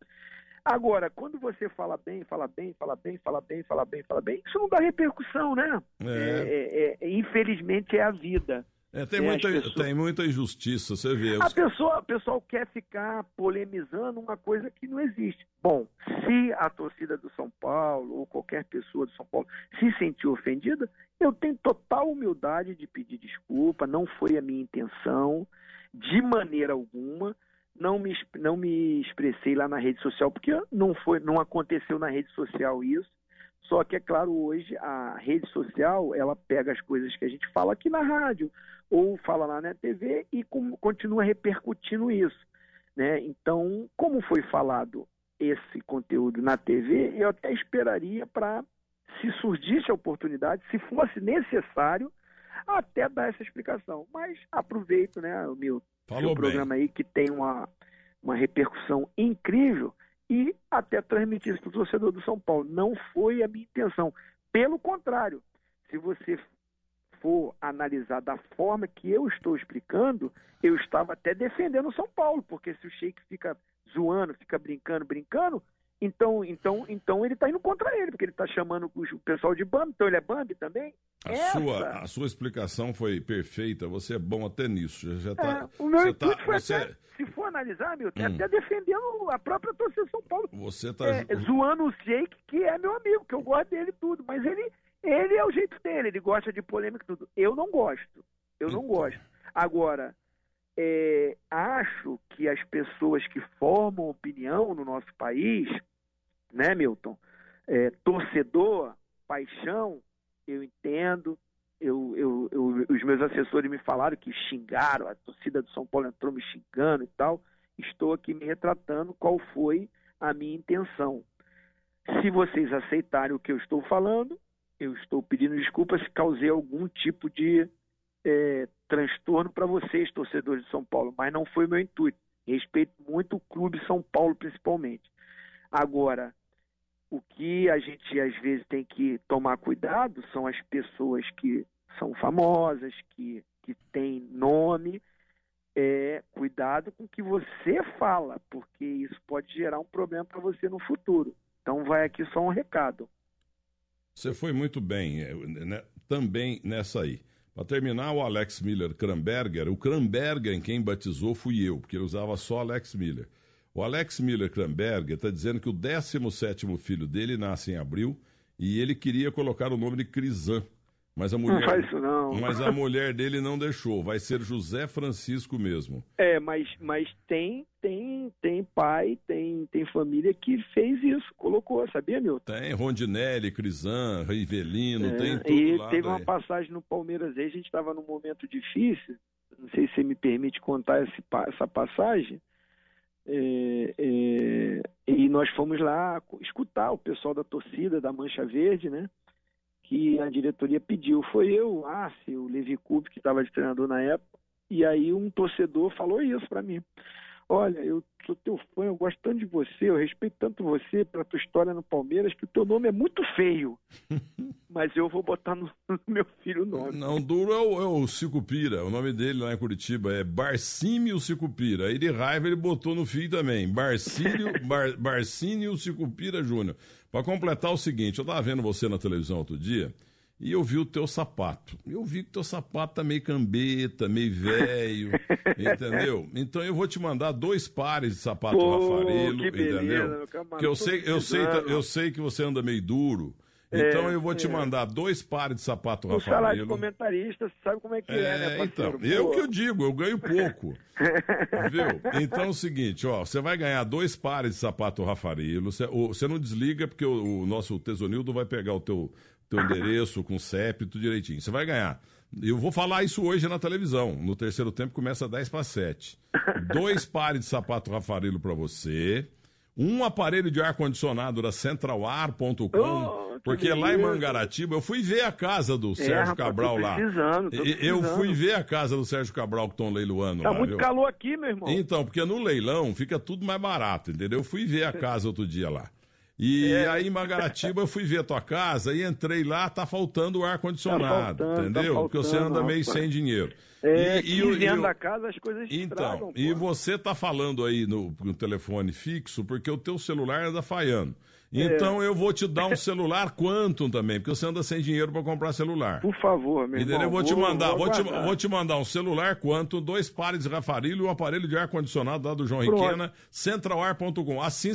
Agora, quando você fala bem, fala bem, fala bem, fala bem, fala bem, fala bem, isso não dá repercussão, né? É. É, é, infelizmente é a vida. É, tem, muita, pessoas... tem muita injustiça, você vê. A pessoa, o pessoal quer ficar polemizando uma coisa que não existe. Bom, se a torcida do São Paulo ou qualquer pessoa do São Paulo se sentiu ofendida, eu tenho total humildade de pedir desculpa, não foi a minha intenção, de maneira alguma. Não me, não me expressei lá na rede social, porque não, foi, não aconteceu na rede social isso. Só que, é claro, hoje a rede social, ela pega as coisas que a gente fala aqui na rádio ou fala lá na TV e com, continua repercutindo isso. Né? Então, como foi falado esse conteúdo na TV, eu até esperaria para, se surgisse a oportunidade, se fosse necessário, até dar essa explicação. Mas aproveito, né, o meu Falou programa aí que tem uma, uma repercussão incrível e até transmitir isso para o torcedor do São Paulo. Não foi a minha intenção. Pelo contrário, se você for analisar da forma que eu estou explicando, eu estava até defendendo o São Paulo, porque se o Sheik fica zoando, fica brincando, brincando, então, então, então ele está indo contra ele, porque ele está chamando o pessoal de Bambi, então ele é Bambi também. A, Essa... sua, a sua explicação foi perfeita, você é bom até nisso. Já, já tá, é, o meu intuito tá, foi você... até, se for analisar, meu, hum. até defendendo a própria torcida São Paulo. Você está é, zoando o Sheik, que é meu amigo, que eu gosto dele tudo, mas ele, ele é o jeito dele, ele gosta de polêmica e tudo. Eu não gosto, eu não então. gosto. Agora, é, acho que as pessoas que formam opinião no nosso país né, Milton? É, torcedor, paixão, eu entendo. Eu, eu, eu, os meus assessores me falaram que xingaram, a torcida do São Paulo entrou me xingando e tal. Estou aqui me retratando qual foi a minha intenção. Se vocês aceitarem o que eu estou falando, eu estou pedindo desculpas se causei algum tipo de é, transtorno para vocês, torcedores de São Paulo, mas não foi meu intuito. Respeito muito o clube São Paulo, principalmente. Agora, o que a gente às vezes tem que tomar cuidado são as pessoas que são famosas, que, que têm nome. É, cuidado com o que você fala, porque isso pode gerar um problema para você no futuro. Então, vai aqui só um recado. Você foi muito bem, é, né, também nessa aí. Para terminar, o Alex Miller Kramberger, o Kramberger quem batizou fui eu, porque ele usava só Alex Miller. O Alex Miller Kramberger está dizendo que o 17 filho dele nasce em abril e ele queria colocar o nome de Crisan. Mas a mulher, não faz isso não. Mas a mulher dele não deixou. Vai ser José Francisco mesmo. É, mas, mas tem tem tem pai, tem tem família que fez isso, colocou, sabia, meu? Tem Rondinelli, Crisan, Rivelino, é, tem tudo e teve uma passagem no Palmeiras aí, a gente estava num momento difícil. Não sei se você me permite contar esse, essa passagem. É, é, e nós fomos lá escutar o pessoal da torcida da Mancha Verde, né? Que a diretoria pediu. Foi eu, Arce, o Levi Coupe, que estava de treinador na época, e aí um torcedor falou isso para mim. Olha, eu sou teu fã, eu gosto tanto de você, eu respeito tanto você pela tua história no Palmeiras, que o teu nome é muito feio. mas eu vou botar no, no meu filho o nome. Não, duro é o, é o Cicupira. O nome dele lá em Curitiba é Barcímio Cicupira. Aí de raiva ele botou no filho também. Barcílio, Bar, Barcínio Cicupira Júnior. Para completar o seguinte, eu tava vendo você na televisão outro dia e eu vi o teu sapato. Eu vi que o teu sapato tá meio cambeta, meio velho, entendeu? Então eu vou te mandar dois pares de sapato Pô, Rafarelo, que beleza, entendeu? Porque eu sei, eu sei, eu sei que você anda meio duro. Então é, eu vou te é. mandar dois pares de sapato o Rafarelo. salário de comentarista, você sabe como é que é, é né, parceiro? Então, eu que eu digo, eu ganho pouco. viu? Então é o seguinte, ó, você vai ganhar dois pares de sapato Rafarelo. Você, você não desliga porque o, o nosso Tesonildo vai pegar o teu teu endereço com CEP, tudo direitinho. Você vai ganhar. Eu vou falar isso hoje na televisão. No terceiro tempo começa 10 para 7. Dois pares de sapato Rafarelo para você. Um aparelho de ar-condicionado da centralar.com. Oh, porque lá em Mangaratiba, eu fui ver a casa do é, Sérgio rapaz, Cabral lá. Eu fui ver a casa do Sérgio Cabral que estão leiloando tá lá. muito viu? calor aqui, meu irmão. Então, porque no leilão fica tudo mais barato, entendeu? Eu fui ver a casa outro dia lá. E é. aí em Mangaratiba eu fui ver a tua casa e entrei lá, tá faltando o ar-condicionado, tá entendeu? Tá Porque você anda meio sem dinheiro. É, e, e, e da casa as coisas Então, estragam, e você tá falando aí no, no telefone fixo porque o teu celular anda falhando. Então é. eu vou te dar um celular Quantum também, porque você anda sem dinheiro para comprar celular. Por favor, meu Entendeu? irmão. Eu vou, te mandar, vou, te, vou te mandar um celular Quantum, dois pares de Rafarilho e um aparelho de ar-condicionado lá do João Pronto. Riquena, centralar.com. Assim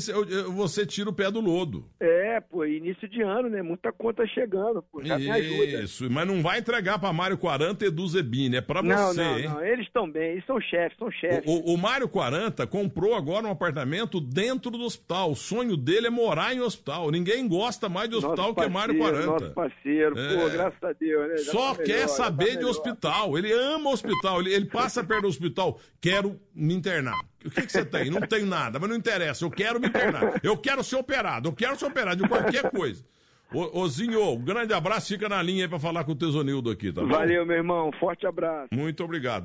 você tira o pé do lodo. É, pô, início de ano, né? Muita conta chegando, pô. Já Isso, me ajuda. Isso, mas não vai entregar para Mário 40 e do Zebini, é para você, não, hein? Não, eles estão bem, eles são chefes, são chefes. O, o, o Mário 40 comprou agora um apartamento dentro do hospital. O sonho dele é morar em hospital. Ninguém gosta mais de hospital que Mário 40. Nosso parceiro, é. pô, graças a Deus, né? Já Só tá quer melhor, saber tá de hospital. Ele ama hospital. Ele, ele passa perto do hospital. Quero me internar. O que, que você tem? Não tenho nada, mas não interessa. Eu quero me internar. Eu quero ser operado. Eu quero ser operado de qualquer coisa. Ô, Ozinho, um grande abraço. Fica na linha aí pra falar com o Tesonildo aqui, tá bom? Valeu, meu irmão. Forte abraço. Muito obrigado.